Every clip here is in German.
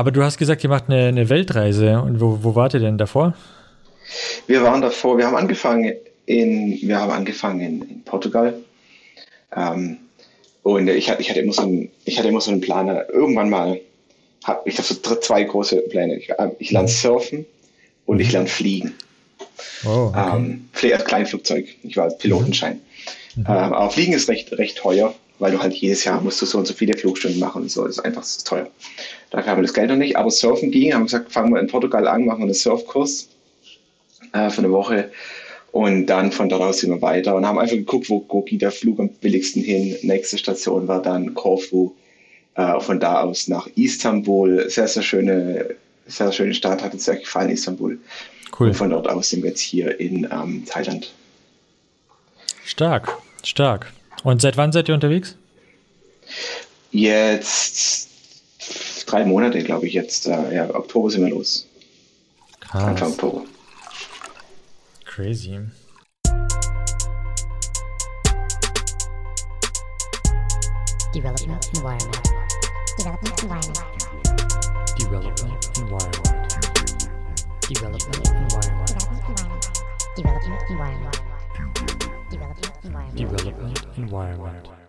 Aber du hast gesagt, ihr macht eine, eine Weltreise. Und wo, wo wart ihr denn davor? Wir waren davor, wir haben angefangen in, wir haben angefangen in, in Portugal. Ähm, und ich hatte, ich, hatte immer so einen, ich hatte immer so einen Plan, irgendwann mal, hab, ich habe so zwei große Pläne. Ich, äh, ich lerne surfen und ich lerne fliegen. Oh, okay. ähm, als Kleinflugzeug. Ich war Pilotenschein. Mhm. Ähm, aber Fliegen ist recht, recht teuer, weil du halt jedes Jahr musst du so und so viele Flugstunden machen und so. Das ist einfach das ist teuer. Da haben wir das Geld noch nicht. Aber Surfen ging, haben gesagt, fangen wir in Portugal an, machen wir einen Surfkurs äh, für eine Woche. Und dann von dort aus sind wir weiter und haben einfach geguckt, wo, wo geht der Flug am billigsten hin. Nächste Station war dann Korfu. Äh, von da aus nach Istanbul. Sehr, sehr schöne, sehr schöne Stadt, hat uns sehr gefallen, Istanbul. Cool. Und von dort aus sind wir jetzt hier in ähm, Thailand. Stark, stark. Und seit wann seid ihr unterwegs? Jetzt drei Monate, glaube ich. Jetzt, äh, ja, Oktober sind wir los. Krass. Anfang Oktober. Crazy. Development environment. Development environment. Development environment. Development environment. Development environment. Development Environment.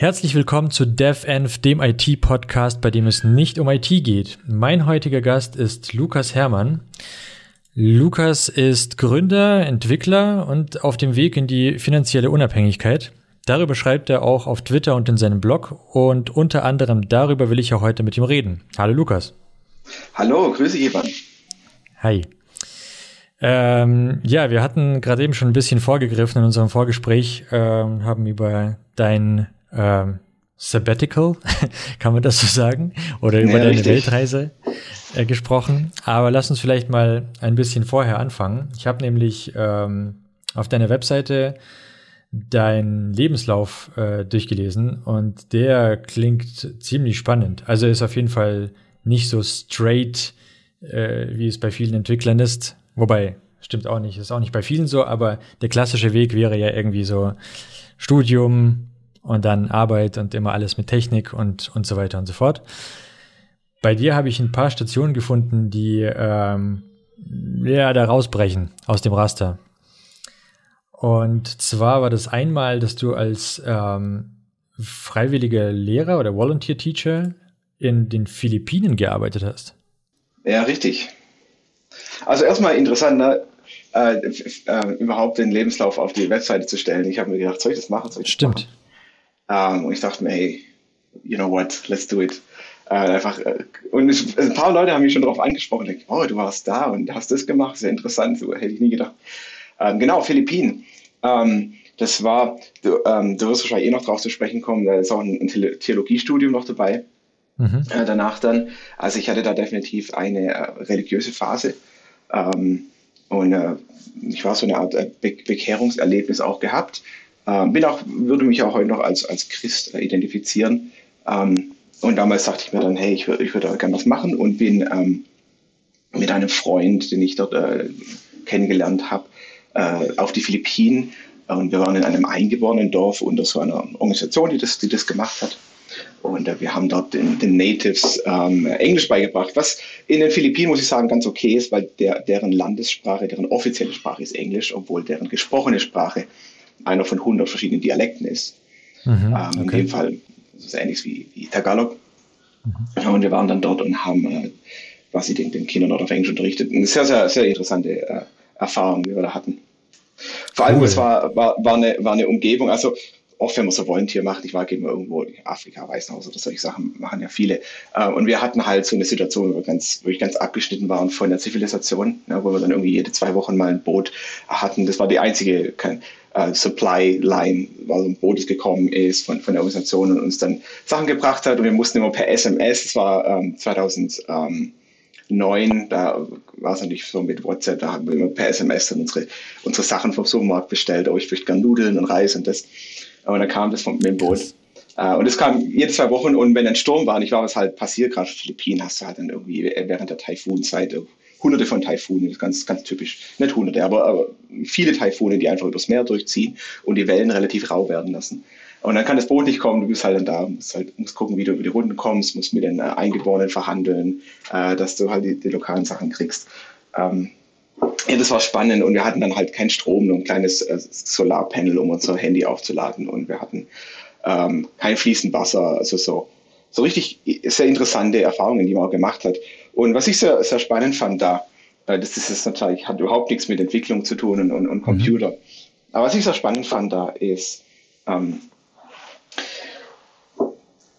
Herzlich willkommen zu DevEnv, dem IT-Podcast, bei dem es nicht um IT geht. Mein heutiger Gast ist Lukas Herrmann. Lukas ist Gründer, Entwickler und auf dem Weg in die finanzielle Unabhängigkeit. Darüber schreibt er auch auf Twitter und in seinem Blog und unter anderem darüber will ich ja heute mit ihm reden. Hallo Lukas. Hallo, grüße Ivan. Hi. Ähm, ja, wir hatten gerade eben schon ein bisschen vorgegriffen in unserem Vorgespräch, ähm, haben über dein ähm, Sabbatical, kann man das so sagen, oder über ja, deine richtig. Weltreise äh, gesprochen. Aber lass uns vielleicht mal ein bisschen vorher anfangen. Ich habe nämlich ähm, auf deiner Webseite deinen Lebenslauf äh, durchgelesen und der klingt ziemlich spannend. Also ist auf jeden Fall nicht so straight, äh, wie es bei vielen Entwicklern ist, Wobei, stimmt auch nicht, ist auch nicht bei vielen so, aber der klassische Weg wäre ja irgendwie so Studium und dann Arbeit und immer alles mit Technik und, und so weiter und so fort. Bei dir habe ich ein paar Stationen gefunden, die ähm, ja da rausbrechen aus dem Raster. Und zwar war das einmal, dass du als ähm, freiwilliger Lehrer oder Volunteer Teacher in den Philippinen gearbeitet hast. Ja, richtig. Also erstmal interessant, ne? Äh, äh, überhaupt den Lebenslauf auf die Webseite zu stellen. Ich habe mir gedacht, soll ich das machen? Soll ich Stimmt. Machen? Ähm, und ich dachte mir, hey, you know what, let's do it. Äh, einfach, äh, und ich, ein paar Leute haben mich schon darauf angesprochen, denke, oh, du warst da und hast das gemacht, sehr interessant, so hätte ich nie gedacht. Ähm, genau, Philippinen. Ähm, das war, du, ähm, du wirst wahrscheinlich eh noch drauf zu sprechen kommen, da ist auch ein, ein Theologiestudium noch dabei. Mhm. Äh, danach dann, also ich hatte da definitiv eine äh, religiöse Phase ähm, und äh, ich war so eine Art äh, Be Bekehrungserlebnis auch gehabt. Ähm, bin auch, würde mich auch heute noch als, als Christ äh, identifizieren. Ähm, und damals dachte ich mir dann, hey, ich würde ich würd gerne was machen und bin ähm, mit einem Freund, den ich dort äh, kennengelernt habe, äh, auf die Philippinen. Und wir waren in einem eingeborenen Dorf unter so einer Organisation, die das, die das gemacht hat. Und äh, wir haben dort den, den Natives ähm, Englisch beigebracht, was in den Philippinen, muss ich sagen, ganz okay ist, weil der, deren Landessprache, deren offizielle Sprache ist Englisch, obwohl deren gesprochene Sprache einer von 100 verschiedenen Dialekten ist. Mhm, ähm, okay. In dem Fall ist es ähnlich wie, wie Tagalog. Mhm. Und wir waren dann dort und haben äh, quasi den, den Kindern dort auf Englisch unterrichtet. Eine sehr, sehr, sehr interessante äh, Erfahrung, die wir da hatten. Vor allem, cool. es war, war, war, eine, war eine Umgebung, also oft, wenn man so Volunteer macht, ich war gehen wir irgendwo in Afrika, Weißenhaus oder solche Sachen, machen ja viele. Äh, und wir hatten halt so eine Situation, wo wir ganz, wirklich ganz abgeschnitten waren von der Zivilisation, ja, wo wir dann irgendwie jede zwei Wochen mal ein Boot hatten. Das war die einzige kein, uh, Supply Line, weil ein Boot gekommen ist von, von der Organisation und uns dann Sachen gebracht hat. Und wir mussten immer per SMS, das war ähm, 2000, ähm, neun, da war es natürlich so mit WhatsApp, da haben wir immer per SMS dann unsere, unsere Sachen vom Supermarkt bestellt. Oh, ich möchte gerne Nudeln und Reis und das. Aber dann kam das vom, mit dem Boot. Uh, und es kam jede zwei Wochen und wenn ein Sturm war, ich war, was halt passiert, gerade Philippinen, hast du halt dann irgendwie während der Taifunzeit hunderte von Taifunen, ganz, ganz typisch. Nicht hunderte, aber, aber viele Taifune, die einfach übers Meer durchziehen und die Wellen relativ rau werden lassen. Und dann kann das Boot nicht kommen, du bist halt dann da, musst halt musst gucken, wie du über die Runden kommst, musst mit den äh, Eingeborenen verhandeln, äh, dass du halt die, die lokalen Sachen kriegst. Ähm, ja, das war spannend und wir hatten dann halt keinen Strom, nur ein kleines äh, Solarpanel, um unser Handy aufzuladen und wir hatten ähm, kein fließend Wasser, also so, so richtig sehr interessante Erfahrungen, die man auch gemacht hat. Und was ich sehr, sehr spannend fand da, äh, das ist jetzt natürlich, hat überhaupt nichts mit Entwicklung zu tun und, und, und Computer. Mhm. Aber was ich sehr spannend fand da ist, ähm,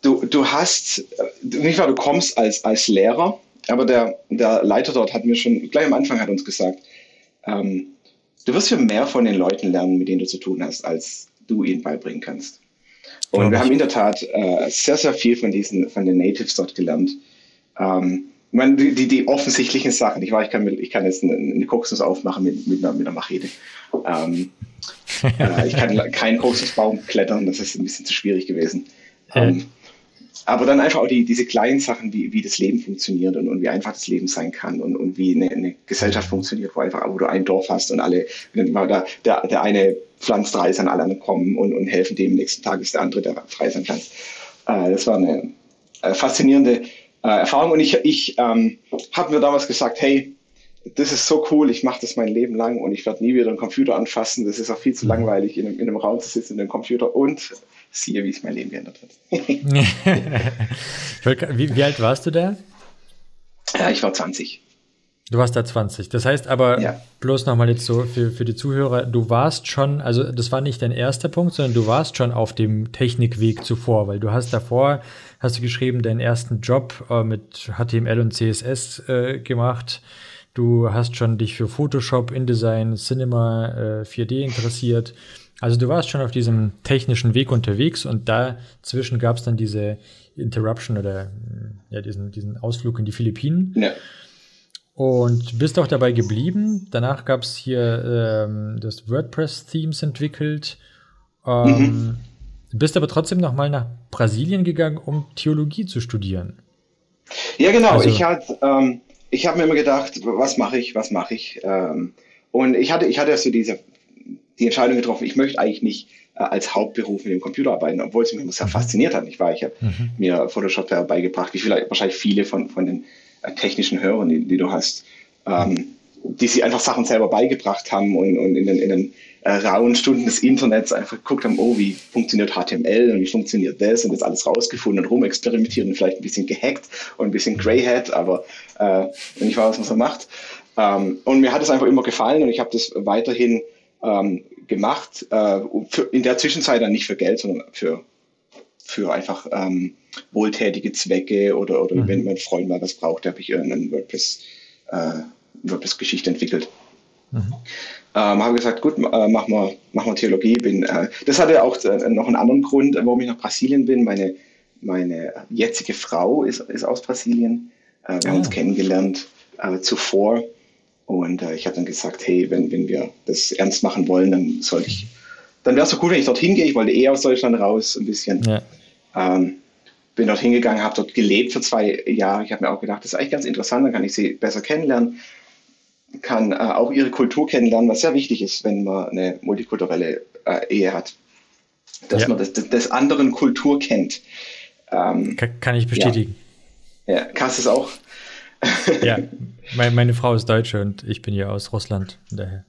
du, du hast, äh, nicht wahr, du kommst als, als Lehrer, aber der, der Leiter dort hat mir schon gleich am Anfang hat uns gesagt, ähm, du wirst für mehr von den Leuten lernen, mit denen du zu tun hast, als du ihnen beibringen kannst. Und wir haben in der Tat äh, sehr, sehr viel von diesen, von den Natives dort gelernt. Ähm, meine, die, die, die, offensichtlichen Sachen. Ich, war, ich, kann, ich kann jetzt eine, eine Kokosnuss aufmachen mit, mit, einer, mit einer Machete. Ähm, äh, ich kann keinen Kokosnussbaum klettern, das ist ein bisschen zu schwierig gewesen. Ähm, aber dann einfach auch die, diese kleinen Sachen, wie, wie das Leben funktioniert und, und wie einfach das Leben sein kann und, und wie eine, eine Gesellschaft funktioniert, wo einfach, wo du ein Dorf hast und alle, der, der, der eine pflanzt Reis an alle anderen kommen und, und helfen dem, nächsten Tag ist der andere, der Reis anpflanzt. Äh, das war eine äh, faszinierende äh, Erfahrung und ich, ich ähm, habe mir damals gesagt, hey, das ist so cool, ich mache das mein Leben lang und ich werde nie wieder einen Computer anfassen. Das ist auch viel zu mhm. langweilig, in einem, in einem Raum zu sitzen, in einem Computer und siehe, wie es mein Leben geändert hat. wie, wie, alt warst du da? Ja, ich war 20. Du warst da 20. Das heißt aber, ja. bloß nochmal jetzt so für, für die Zuhörer, du warst schon, also das war nicht dein erster Punkt, sondern du warst schon auf dem Technikweg zuvor, weil du hast davor, hast du geschrieben, deinen ersten Job äh, mit HTML und CSS äh, gemacht. Du hast schon dich für Photoshop, InDesign, Cinema, äh, 4D interessiert. Also du warst schon auf diesem technischen Weg unterwegs und dazwischen gab es dann diese Interruption oder ja, diesen, diesen Ausflug in die Philippinen. Ja. Und bist auch dabei geblieben. Danach gab es hier ähm, das WordPress-Themes entwickelt. Ähm, mhm. Bist aber trotzdem noch mal nach Brasilien gegangen, um Theologie zu studieren. Ja, genau. Also, ich hatte ähm, ich habe mir immer gedacht, was mache ich, was mache ich? Ähm, und ich hatte, ich hatte so diese, die Entscheidung getroffen, ich möchte eigentlich nicht äh, als Hauptberuf mit dem Computer arbeiten, obwohl es mich sehr mhm. fasziniert hat. Ich war, ich habe mhm. mir Photoshop beigebracht, wie vielleicht wahrscheinlich viele von, von den technischen Hörern, die, die du hast, ähm, die sie einfach Sachen selber beigebracht haben und, und in den, in den äh, rauen Stunden des Internets einfach geguckt haben, oh, wie funktioniert HTML und wie funktioniert das und das alles rausgefunden und rumexperimentiert und vielleicht ein bisschen gehackt und ein bisschen Greyhead, aber äh, ich weiß, was man so macht. Ähm, und mir hat es einfach immer gefallen und ich habe das weiterhin ähm, gemacht, äh, für, in der Zwischenzeit dann nicht für Geld, sondern für, für einfach ähm, wohltätige Zwecke oder, oder mhm. wenn mein Freund mal was braucht, habe ich irgendeinen WordPress, äh, WordPress-Geschichte entwickelt. Mhm. Ähm, habe gesagt, gut, äh, machen wir, mach Theologie. Bin, äh, das hatte auch äh, noch einen anderen Grund, warum ich nach Brasilien bin. Meine, meine jetzige Frau ist, ist aus Brasilien. Äh, wir oh. haben uns ah. kennengelernt äh, zuvor. Und ich habe dann gesagt, hey, wenn, wenn wir das ernst machen wollen, dann sollte ich, dann wäre es so gut, wenn ich dorthin gehe. Ich wollte eh aus Deutschland raus, ein bisschen. Ja. Ähm, bin dort hingegangen, habe dort gelebt für zwei Jahre. Ich habe mir auch gedacht, das ist eigentlich ganz interessant, dann kann ich sie besser kennenlernen kann äh, auch ihre Kultur kennenlernen, was sehr wichtig ist, wenn man eine multikulturelle äh, Ehe hat. Dass ja. man das, des anderen Kultur kennt. Ähm, kann, kann, ich bestätigen. Ja, ja Kass ist auch. ja, meine, meine, Frau ist Deutsche und ich bin ja aus Russland. Daher.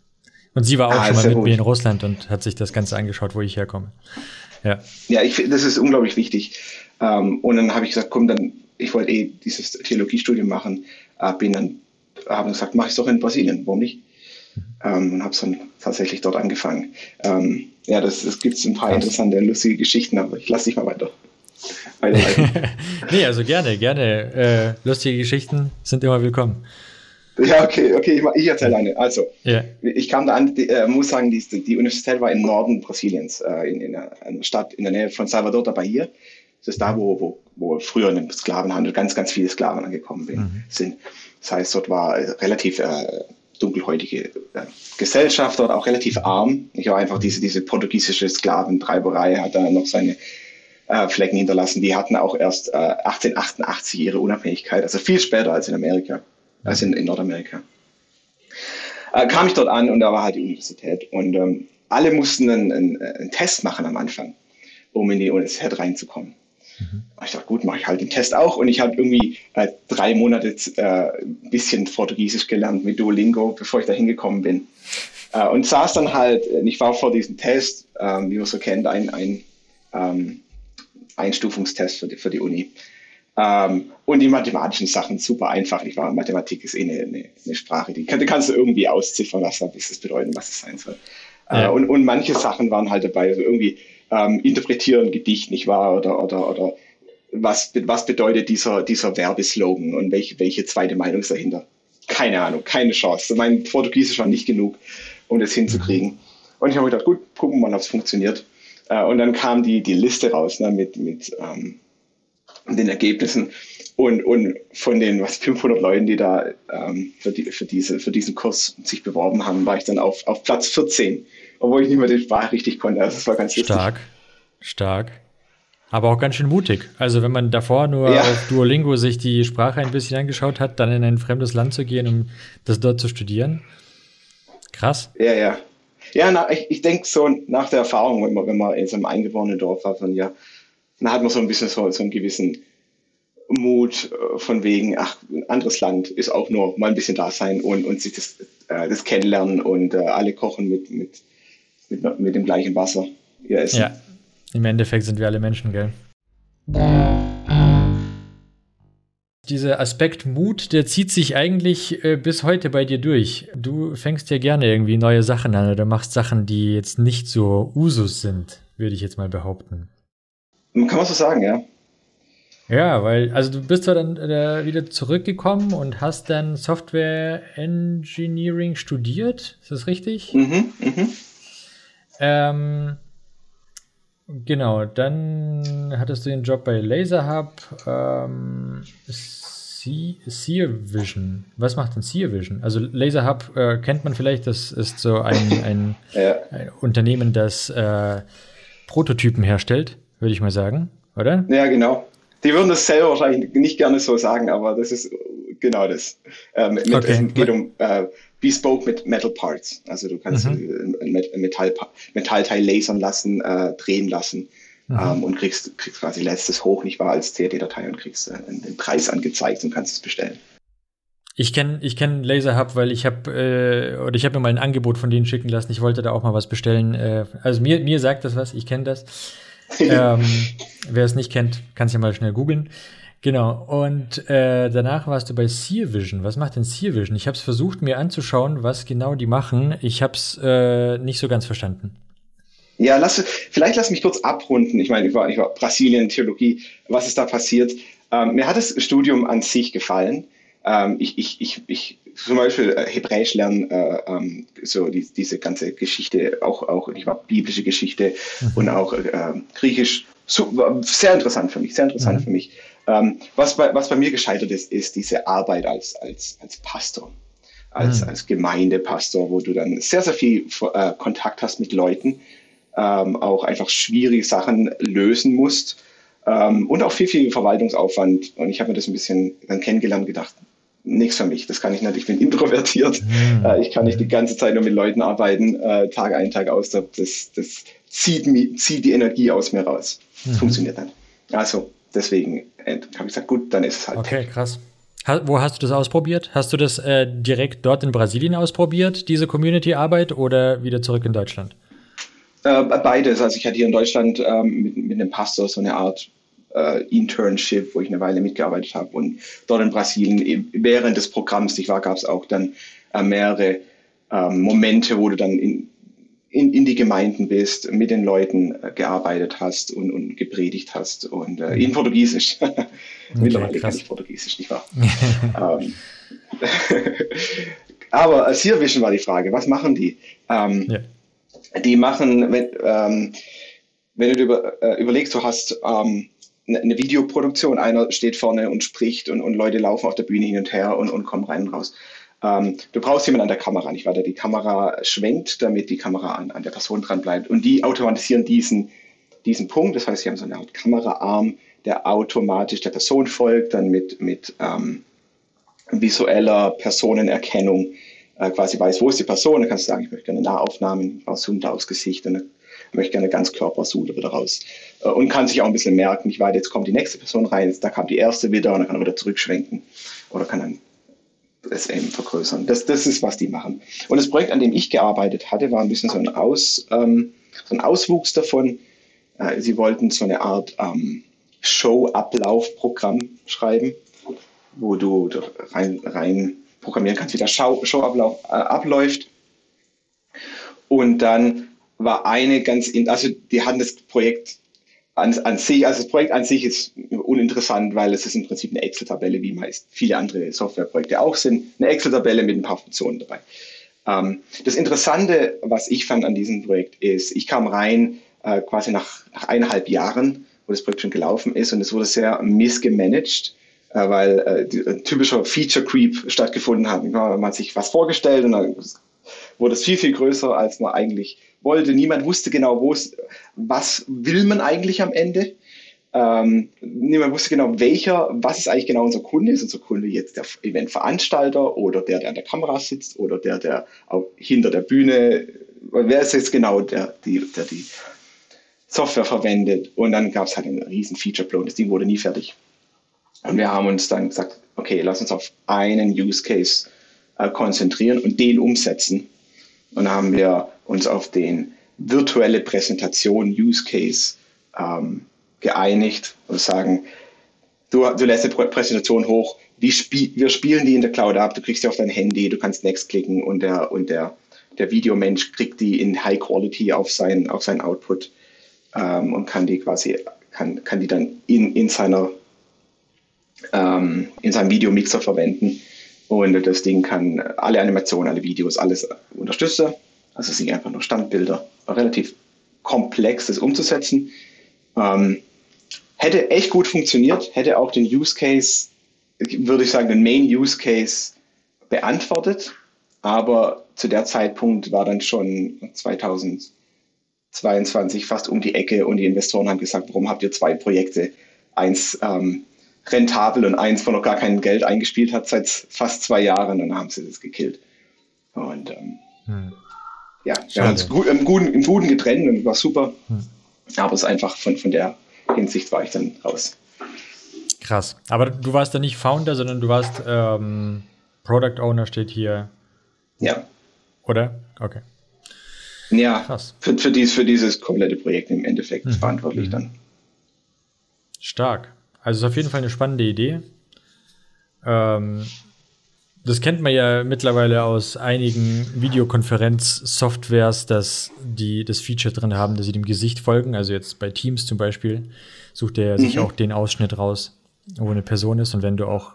Und sie war auch ah, schon mal mit gut. mir in Russland und hat sich das Ganze angeschaut, wo ich herkomme. Ja, ja ich finde, das ist unglaublich wichtig. Ähm, und dann habe ich gesagt, komm, dann, ich wollte eh dieses Theologiestudium machen, äh, bin dann haben gesagt, mache ich es doch in Brasilien, warum nicht? Ähm, und habe es dann tatsächlich dort angefangen. Ähm, ja, das, das gibt ein paar interessante, lustige Geschichten, aber ich lasse dich mal weiter. nee, also gerne, gerne. Äh, lustige Geschichten sind immer willkommen. Ja, okay, okay, ich, ich erzähle eine. Also, yeah. ich kam da an, die, äh, muss sagen, die, die Universität war im Norden Brasiliens, äh, in, in, einer Stadt in der Nähe von Salvador da Bahia. Das ist da, wo, wo, wo früher in dem Sklavenhandel ganz, ganz viele Sklaven angekommen mhm. sind. Das heißt, dort war relativ äh, dunkelhäutige äh, Gesellschaft, dort auch relativ arm. Ich war einfach diese, diese portugiesische Sklaventreiberei hat da noch seine äh, Flecken hinterlassen. Die hatten auch erst äh, 1888 ihre Unabhängigkeit, also viel später als in Amerika, als in, in Nordamerika. Äh, kam ich dort an und da war halt die Universität und ähm, alle mussten einen, einen, einen Test machen am Anfang. um in die Universität reinzukommen. Mhm. Ich dachte, gut, mache ich halt den Test auch. Und ich habe irgendwie äh, drei Monate äh, ein bisschen Portugiesisch gelernt mit Duolingo, bevor ich da hingekommen bin. Äh, und saß dann halt, äh, ich war vor diesem Test, ähm, wie man so kennt, ein, ein ähm, Einstufungstest für die, für die Uni. Ähm, und die mathematischen Sachen super einfach. Ich war, Mathematik ist eh eine, eine, eine Sprache, die, die, kannst du irgendwie ausziffern, was das bedeutet, was es sein soll. Äh, ja. Äh, und, und manche Sachen waren halt dabei, also irgendwie ähm, interpretieren Gedicht, nicht wahr? Oder, oder, oder was, was bedeutet dieser, dieser Werbeslogan und welche, welche zweite Meinung ist dahinter? Keine Ahnung, keine Chance. Mein Portugiesisch war nicht genug, um das hinzukriegen. Und ich habe gedacht, gut, gucken wir mal, ob es funktioniert. Äh, und dann kam die, die Liste raus ne, mit, mit ähm, den Ergebnissen. Und, und von den was 500 Leuten, die da ähm, für, die, für, diese, für diesen Kurs sich beworben haben, war ich dann auf, auf Platz 14, obwohl ich nicht mehr die Sprache richtig konnte. Also das war ganz lustig. Stark, stark. Aber auch ganz schön mutig. Also wenn man davor nur ja. auf Duolingo sich die Sprache ein bisschen angeschaut hat, dann in ein fremdes Land zu gehen, um das dort zu studieren. Krass. Ja, ja. Ja, na, ich, ich denke so nach der Erfahrung, wenn man, wenn man in so einem eingeborenen Dorf war, von ja, dann hat man so ein bisschen so, so einen gewissen Mut äh, von wegen, ach, ein anderes Land ist auch nur mal ein bisschen da sein und, und sich das, äh, das kennenlernen und äh, alle kochen mit, mit, mit, mit dem gleichen Wasser ihr Essen. Ja, im Endeffekt sind wir alle Menschen, gell? Dieser Aspekt Mut, der zieht sich eigentlich äh, bis heute bei dir durch. Du fängst ja gerne irgendwie neue Sachen an oder machst Sachen, die jetzt nicht so Usus sind, würde ich jetzt mal behaupten. Kann man so sagen, ja. Ja, weil, also du bist zwar dann äh, wieder zurückgekommen und hast dann Software Engineering studiert, ist das richtig? Mhm, mhm. Ähm, genau, dann hattest du den Job bei Laserhub, ähm, Sear Vision. Was macht denn Sear Vision? Also Laserhub äh, kennt man vielleicht, das ist so ein, ein, ja. ein Unternehmen, das äh, Prototypen herstellt würde ich mal sagen, oder? Ja, genau. Die würden das selber wahrscheinlich nicht gerne so sagen, aber das ist genau das. Ähm, mit, okay. Es geht um äh, Bespoke mit Metal Parts. Also du kannst mhm. ein Metall, Metallteil lasern lassen, äh, drehen lassen mhm. ähm, und kriegst, kriegst quasi letztes hoch, nicht wahr, als CAD-Datei und kriegst äh, den Preis angezeigt und kannst es bestellen. Ich kenne ich kenn Laserhub, weil ich habe äh, oder ich habe mir mal ein Angebot von denen schicken lassen. Ich wollte da auch mal was bestellen. Äh, also mir, mir sagt das was, ich kenne das ähm, wer es nicht kennt, kann es ja mal schnell googeln. Genau, und äh, danach warst du bei Sear Vision. Was macht denn Sear Vision? Ich habe es versucht, mir anzuschauen, was genau die machen. Ich habe es äh, nicht so ganz verstanden. Ja, lass, vielleicht lass mich kurz abrunden. Ich meine, ich war, ich war Brasilien, Theologie, was ist da passiert? Ähm, mir hat das Studium an sich gefallen. Ähm, ich, ich, ich, ich zum Beispiel äh, Hebräisch lernen, äh, ähm, so die, diese ganze Geschichte, auch, auch ich war biblische Geschichte mhm. und auch äh, Griechisch, so, sehr interessant für mich, sehr interessant mhm. für mich. Ähm, was, bei, was bei mir gescheitert ist, ist diese Arbeit als, als, als Pastor, als, mhm. als Gemeindepastor, wo du dann sehr, sehr viel äh, Kontakt hast mit Leuten, ähm, auch einfach schwierige Sachen lösen musst. Ähm, und auch viel, viel Verwaltungsaufwand. Und ich habe mir das ein bisschen dann kennengelernt und gedacht, nichts für mich. Das kann ich nicht. Ich bin introvertiert. Mhm. Äh, ich kann nicht die ganze Zeit nur mit Leuten arbeiten, äh, Tag ein, Tag aus. Das, das zieht, mich, zieht die Energie aus mir raus. Das mhm. funktioniert nicht. Also deswegen äh, habe ich gesagt, gut, dann ist es halt. Okay, krass. Ha wo hast du das ausprobiert? Hast du das äh, direkt dort in Brasilien ausprobiert, diese Community-Arbeit, oder wieder zurück in Deutschland? Äh, beides. Also ich hatte hier in Deutschland ähm, mit, mit einem Pastor so eine Art äh, Internship, wo ich eine Weile mitgearbeitet habe. Und dort in Brasilien, während des Programms, ich war, gab es auch dann äh, mehrere äh, Momente, wo du dann in, in, in die Gemeinden bist, mit den Leuten äh, gearbeitet hast und, und gepredigt hast und äh, in Portugiesisch. Mittlerweile okay, kann ich Portugiesisch, nicht wahr? ähm, aber äh, Vision war die Frage, was machen die? Ähm, ja. Die machen, wenn, ähm, wenn du über, äh, überlegst, du hast ähm, eine Videoproduktion. Einer steht vorne und spricht und, und Leute laufen auf der Bühne hin und her und, und kommen rein und raus. Ähm, du brauchst jemanden an der Kamera, nicht wahr? Der die Kamera schwenkt, damit die Kamera an, an der Person dran bleibt. Und die automatisieren diesen, diesen Punkt. Das heißt, sie haben so eine Art Kameraarm, der automatisch der Person folgt, dann mit, mit ähm, visueller Personenerkennung äh, quasi weiß, wo ist die Person. Dann kannst du sagen, ich möchte gerne Nahaufnahmen, zoomt aufs Gesicht und möchte gerne ganz Körpersule wieder raus. Äh, und kann sich auch ein bisschen merken, ich weiß, jetzt kommt die nächste Person rein, da kam die erste wieder und dann kann er wieder zurückschwenken oder kann dann eben vergrößern. Das, das ist, was die machen. Und das Projekt, an dem ich gearbeitet hatte, war ein bisschen so ein, Aus, ähm, so ein Auswuchs davon. Äh, sie wollten so eine Art ähm, Show-Ablauf-Programm schreiben, wo du rein, rein programmieren kannst, wie der Show-Ablauf äh, abläuft. Und dann war eine ganz, in, also die hatten das Projekt an, an sich, also das Projekt an sich ist uninteressant, weil es ist im Prinzip eine Excel-Tabelle, wie meist viele andere Softwareprojekte auch sind. Eine Excel-Tabelle mit ein paar Funktionen dabei. Ähm, das Interessante, was ich fand an diesem Projekt, ist, ich kam rein äh, quasi nach, nach eineinhalb Jahren, wo das Projekt schon gelaufen ist und es wurde sehr missgemanagt, äh, weil äh, die, typischer Feature Creep stattgefunden hat. Man hat sich was vorgestellt und dann wurde es viel, viel größer, als man eigentlich wollte. Niemand wusste genau, wo es, was will man eigentlich am Ende. Ähm, niemand wusste genau, welcher, was ist eigentlich genau unser Kunde? Ist unser Kunde jetzt der Eventveranstalter oder der, der an der Kamera sitzt oder der, der hinter der Bühne, wer ist jetzt genau der, die, der die Software verwendet? Und dann gab es halt einen riesen Feature-Flow das Ding wurde nie fertig. Und wir haben uns dann gesagt, okay, lass uns auf einen Use Case äh, konzentrieren und den umsetzen. Und dann haben wir uns auf den virtuelle Präsentation Use Case ähm, geeinigt und sagen, du, du lässt eine Präsentation hoch, Spie wir spielen die in der Cloud ab, du kriegst die auf dein Handy, du kannst Next klicken und der, und der, der Videomensch kriegt die in High Quality auf sein, auf sein Output ähm, und kann die quasi, kann, kann die dann in, in seiner ähm, in seinem Videomixer verwenden. Und das Ding kann alle Animationen, alle Videos, alles unterstützen. Also es sind einfach nur Standbilder. Relativ komplex, das umzusetzen. Ähm, hätte echt gut funktioniert, hätte auch den Use Case, würde ich sagen, den Main Use Case beantwortet. Aber zu der Zeitpunkt war dann schon 2022 fast um die Ecke und die Investoren haben gesagt, warum habt ihr zwei Projekte? Eins ähm, rentabel und eins, wo noch gar kein Geld eingespielt hat seit fast zwei Jahren. Dann haben sie das gekillt. Und ähm, hm. Ja, wir haben uns gut, im, Guten, im Guten getrennt und war super. Hm. Aber es ist einfach von, von der Hinsicht war ich dann raus. Krass. Aber du warst da nicht Founder, sondern du warst ähm, Product Owner, steht hier. Ja. Oder? Okay. Ja, Krass. Für, für, dies, für dieses komplette Projekt im Endeffekt mhm. verantwortlich mhm. dann. Stark. Also ist auf jeden Fall eine spannende Idee. Ähm, das kennt man ja mittlerweile aus einigen Videokonferenz-Softwares, dass die das Feature drin haben, dass sie dem Gesicht folgen. Also jetzt bei Teams zum Beispiel sucht er sich mhm. auch den Ausschnitt raus, wo eine Person ist. Und wenn du auch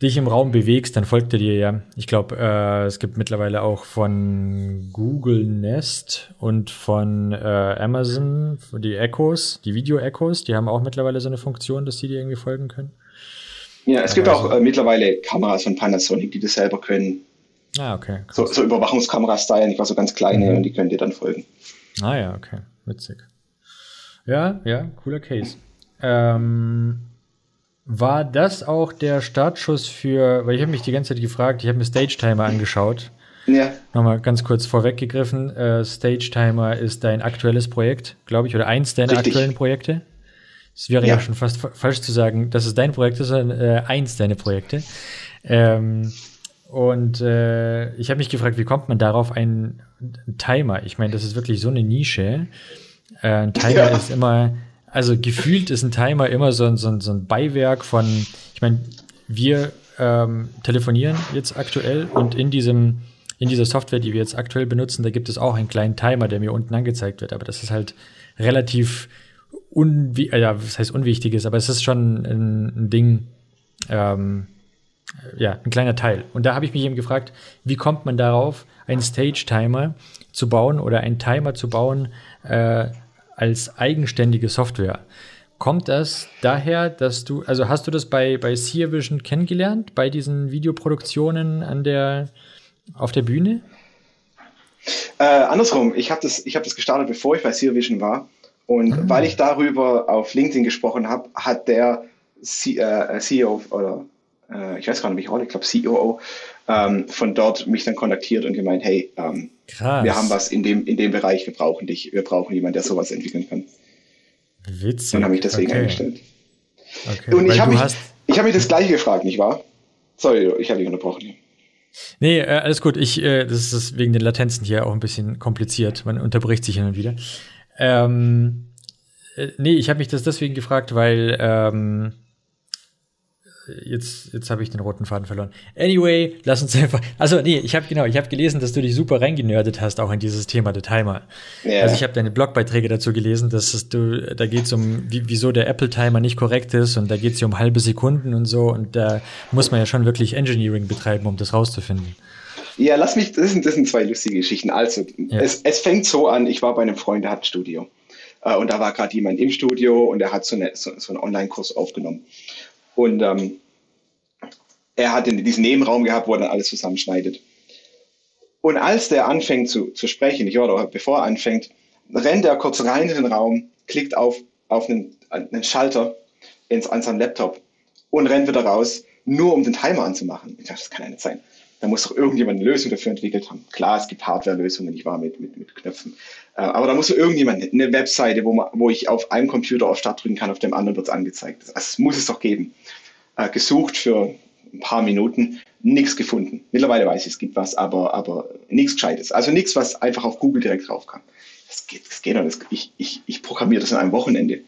dich im Raum bewegst, dann folgt er dir ja. Ich glaube, äh, es gibt mittlerweile auch von Google Nest und von äh, Amazon die Echos, die Video-Echos, die haben auch mittlerweile so eine Funktion, dass die dir irgendwie folgen können. Ja, es gibt auch äh, mittlerweile Kameras von Panasonic, die das selber können. Ah, okay. So, so Überwachungskameras-Style, nicht war so ganz kleine mhm. und die können dir dann folgen. Ah ja, okay. Witzig. Ja, ja, cooler Case. Ähm, war das auch der Startschuss für, weil ich habe mich die ganze Zeit gefragt, ich habe mir Stage Timer angeschaut. Ja. Nochmal ganz kurz vorweggegriffen, äh, Stage Timer ist dein aktuelles Projekt, glaube ich, oder eins deiner Richtig. aktuellen Projekte. Es wäre ja. ja. schon fast falsch zu sagen, dass es dein Projekt ist, sondern äh, eins deiner Projekte. Ähm, und äh, ich habe mich gefragt, wie kommt man darauf, einen Timer? Ich meine, das ist wirklich so eine Nische. Äh, ein Timer ja. ist immer also gefühlt ist ein Timer immer so ein, so ein, so ein Beiwerk von, ich meine, wir ähm, telefonieren jetzt aktuell und in diesem, in dieser Software, die wir jetzt aktuell benutzen, da gibt es auch einen kleinen Timer, der mir unten angezeigt wird. Aber das ist halt relativ unwi äh, ja, was heißt unwichtiges, aber es ist schon ein, ein Ding, ähm, ja, ein kleiner Teil. Und da habe ich mich eben gefragt, wie kommt man darauf, einen Stage-Timer zu bauen oder einen Timer zu bauen, äh, als eigenständige Software. Kommt das daher, dass du, also hast du das bei, bei Sear Vision kennengelernt, bei diesen Videoproduktionen an der, auf der Bühne? Äh, andersrum, ich habe das, hab das gestartet, bevor ich bei Sear Vision war. Und ah. weil ich darüber auf LinkedIn gesprochen habe, hat der C, äh, CEO oder äh, ich weiß gar nicht, welche Rolle, ich glaube COO, ähm, von dort mich dann kontaktiert und gemeint, hey, ähm. Wir haben was in dem, in dem Bereich, wir brauchen dich, wir brauchen jemanden, der sowas entwickeln kann. Witzig. Und habe mich deswegen okay. eingestellt. Okay. Und ich habe mich, hab mich das gleiche gefragt, nicht wahr? Sorry, ich habe dich unterbrochen. Nee, äh, alles gut. Ich, äh, das ist wegen den Latenzen hier auch ein bisschen kompliziert. Man unterbricht sich hin und wieder. Ähm, äh, nee, ich habe mich das deswegen gefragt, weil ähm, jetzt, jetzt habe ich den roten Faden verloren. Anyway, lass uns einfach. Also, nee, ich habe genau, ich habe gelesen, dass du dich super reingenördet hast, auch in dieses Thema der Timer. Yeah. Also ich habe deine Blogbeiträge dazu gelesen, dass es, du, da geht es um, wie, wieso der Apple-Timer nicht korrekt ist und da geht es ja um halbe Sekunden und so und da muss man ja schon wirklich Engineering betreiben, um das rauszufinden. Ja, lass mich, das sind, das sind zwei lustige Geschichten. Also, ja. es, es fängt so an, ich war bei einem Freund, der hat ein Studio. Äh, und da war gerade jemand im Studio und der hat so, eine, so, so einen Online-Kurs aufgenommen. Und ähm, er hat diesen Nebenraum gehabt, wo er dann alles zusammenschneidet. Und als der anfängt zu, zu sprechen, ich, oder bevor er anfängt, rennt er kurz rein in den Raum, klickt auf, auf einen, einen Schalter ins, an seinem Laptop und rennt wieder raus, nur um den Timer anzumachen. Ich dachte, das kann ja nicht sein. Da muss doch irgendjemand eine Lösung dafür entwickelt haben. Klar, es gibt Hardware-Lösungen, ich war mit, mit, mit Knöpfen. Äh, aber da muss doch irgendjemand eine Webseite, wo, man, wo ich auf einem Computer auf Start drücken kann, auf dem anderen wird es angezeigt. Das muss es doch geben. Äh, gesucht für ein paar Minuten, nichts gefunden. Mittlerweile weiß ich, es gibt was, aber, aber nichts Gescheites. Also nichts, was einfach auf Google direkt drauf kam. Das geht, das geht doch. ich, ich, ich programmiere das in einem Wochenende.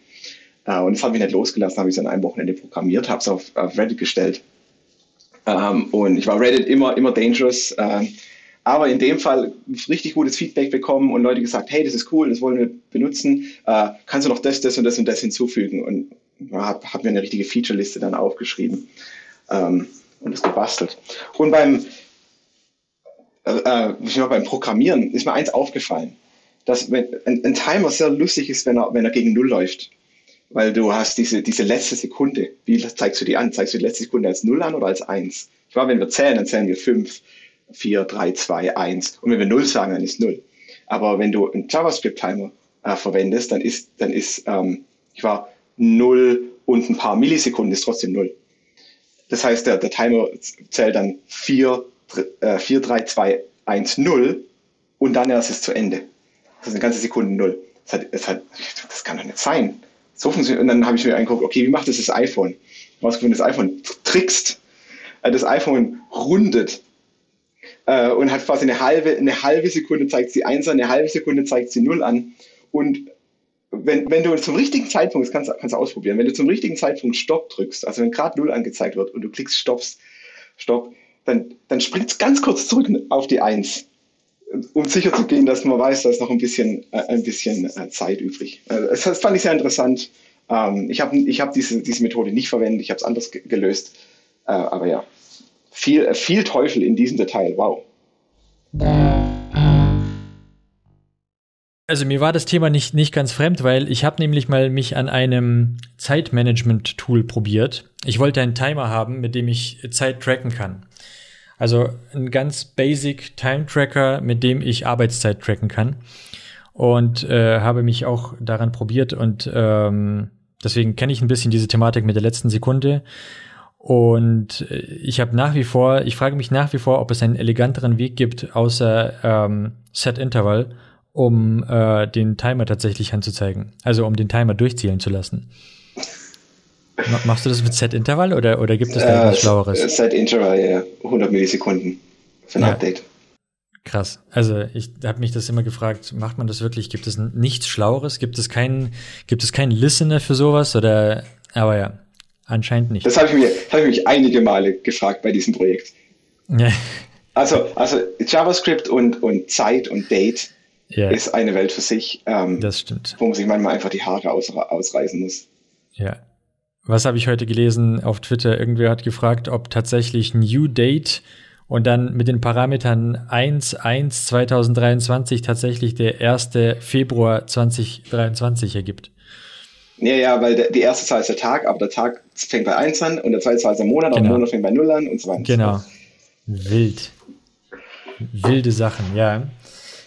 Äh, und das habe ich nicht losgelassen, habe ich es an einem Wochenende programmiert, habe es auf, auf Reddit gestellt. Ähm, und ich war Reddit immer, immer dangerous. Ähm, aber in dem Fall richtig gutes Feedback bekommen und Leute gesagt, hey, das ist cool, das wollen wir benutzen. Äh, kannst du noch das, das und das und das hinzufügen? Und habe hab mir eine richtige Feature-Liste dann aufgeschrieben ähm, und es gebastelt. Und beim, äh, äh beim Programmieren ist mir eins aufgefallen, dass wenn, ein, ein, Timer sehr lustig ist, wenn er, wenn er gegen Null läuft. Weil du hast diese, diese letzte Sekunde. Wie zeigst du die an? Zeigst du die letzte Sekunde als Null an oder als Eins? Ich war, wenn wir zählen, dann zählen wir fünf, vier, drei, zwei, eins. Und wenn wir Null sagen, dann ist Null. Aber wenn du einen JavaScript-Timer äh, verwendest, dann ist, dann ist, ähm, ich war Null und ein paar Millisekunden ist trotzdem Null. Das heißt, der, der Timer zählt dann 4, äh, 4, 3, 2, 1, 0 und dann erst ist zu Ende. Das ist eine ganze Sekunde 0. Das, hat, das, hat, das kann doch nicht sein. So funktioniert, und dann habe ich mir angeguckt, okay, wie macht das das iPhone? Rausgefunden, das iPhone trickst. Äh, das iPhone rundet äh, und hat quasi eine halbe, eine halbe Sekunde zeigt sie 1 an, eine halbe Sekunde zeigt sie 0 an. Und wenn, wenn du zum richtigen Zeitpunkt, das kannst, kannst du ausprobieren, wenn du zum richtigen Zeitpunkt Stopp drückst, also wenn gerade Null angezeigt wird und du klickst Stops, Stopp, dann, dann springt es ganz kurz zurück auf die Eins, um sicher zu gehen, dass man weiß, da ist noch ein bisschen, äh, ein bisschen äh, Zeit übrig. Äh, das, fand ich sehr interessant. Ähm, ich habe ich hab diese, diese Methode nicht verwendet, ich habe es anders gelöst. Aber ja, viel, viel Teufel in diesem Detail, wow. Also mir war das Thema nicht, nicht ganz fremd, weil ich habe nämlich mal mich an einem Zeitmanagement-Tool probiert. Ich wollte einen Timer haben, mit dem ich Zeit tracken kann. Also ein ganz basic Time-Tracker, mit dem ich Arbeitszeit tracken kann. Und äh, habe mich auch daran probiert und ähm, deswegen kenne ich ein bisschen diese Thematik mit der letzten Sekunde. Und äh, ich habe nach wie vor, ich frage mich nach wie vor, ob es einen eleganteren Weg gibt, außer ähm, Set Interval um äh, den Timer tatsächlich anzuzeigen. Also um den Timer durchzielen zu lassen. Machst du das mit Set-Intervall oder, oder gibt es da etwas Schlaueres? Set-Intervall, ja. 100 Millisekunden für ein ja. Update. Krass. Also ich habe mich das immer gefragt, macht man das wirklich? Gibt es nichts Schlaueres? Gibt es keinen, gibt es keinen Listener für sowas? Oder aber ja, anscheinend nicht. Das habe ich, mir, hab ich mich einige Male gefragt bei diesem Projekt. Ja. Also, also JavaScript und, und Zeit und Date yeah. ist eine Welt für sich. Ähm, das stimmt. Wo man sich manchmal einfach die Haare aus, ausreißen muss. Ja. Was habe ich heute gelesen auf Twitter? Irgendwer hat gefragt, ob tatsächlich New Date und dann mit den Parametern 1.1 2023 tatsächlich der 1. Februar 2023 ergibt. Ja, ja, weil der, die erste Zahl ist der Tag, aber der Tag fängt bei 1 an und der zweite Zahl ist der Monat, genau. und der Monat fängt bei 0 an und so weiter. Genau. Wild. Wilde Sachen, ja.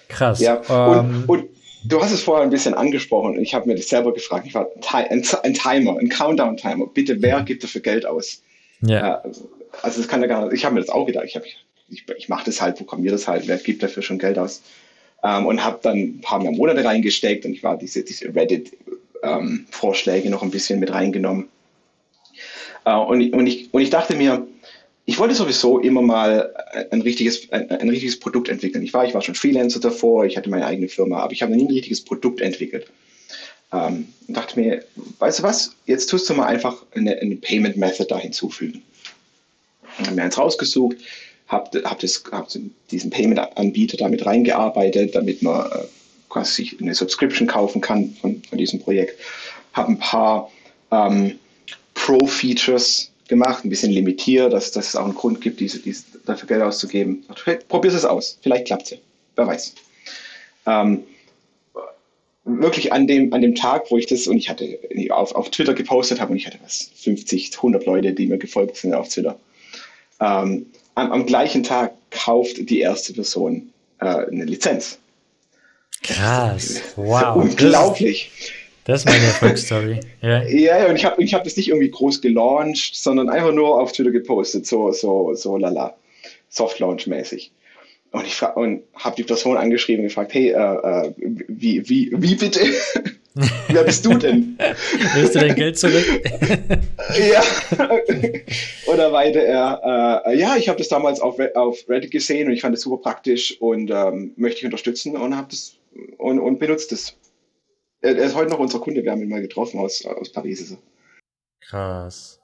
Krass. Ja, ähm, und, und, du hast es vorher ein bisschen angesprochen. Ich habe mir das selber gefragt. Ich war ein, ein Timer, ein Countdown-Timer. Bitte, wer gibt dafür Geld aus? Ja. Äh, also das kann ja gar nicht. Ich habe mir das auch gedacht. Ich ich, ich mache das halt, programmiere das halt, wer gibt dafür schon Geld aus? Ähm, und habe dann ein paar mehr Monate reingesteckt und ich war diese, diese Reddit-Vorschläge ähm, noch ein bisschen mit reingenommen. Äh, und, und, ich, und ich dachte mir, ich wollte sowieso immer mal ein richtiges, ein, ein, richtiges Produkt entwickeln. Ich war, ich war schon Freelancer davor, ich hatte meine eigene Firma, aber ich habe nie ein richtiges Produkt entwickelt. Ähm, dachte mir, weißt du was, jetzt tust du mal einfach eine, eine Payment Method da hinzufügen. Ich habe mir eins rausgesucht, habe hab hab diesen Payment-Anbieter damit reingearbeitet, damit man äh, quasi eine Subscription kaufen kann von, von diesem Projekt. Habe ein paar ähm, Pro-Features gemacht, ein bisschen limitiert, dass, dass es auch einen Grund gibt, diese, diese, dafür Geld auszugeben. Hey, Probier es aus, vielleicht klappt es. Wer weiß. Ähm, wirklich an dem, an dem Tag, wo ich das, und ich hatte auf, auf Twitter gepostet habe, und ich hatte was, 50, 100 Leute, die mir gefolgt sind auf Twitter. Ähm, am, am, gleichen Tag kauft die erste Person äh, eine Lizenz. Krass, wow. Unglaublich. Das ist meine Erfolgsstory. Ja, ja, und ich habe ich hab das nicht irgendwie groß gelauncht, sondern einfach nur auf Twitter gepostet, so, so, so lala, Soft-Launch-mäßig. Und ich und habe die Person angeschrieben und gefragt, hey, äh, äh, wie, wie, wie bitte? Wer bist du denn? Willst du dein Geld zurück? ja. Oder weiter er, äh, ja, ich habe das damals auf, auf Reddit gesehen und ich fand es super praktisch und ähm, möchte ich unterstützen und habe das und, und benutzt es. Er, er, ist heute noch unser Kunde, wir haben ihn mal getroffen aus, aus Paris. Also. Krass.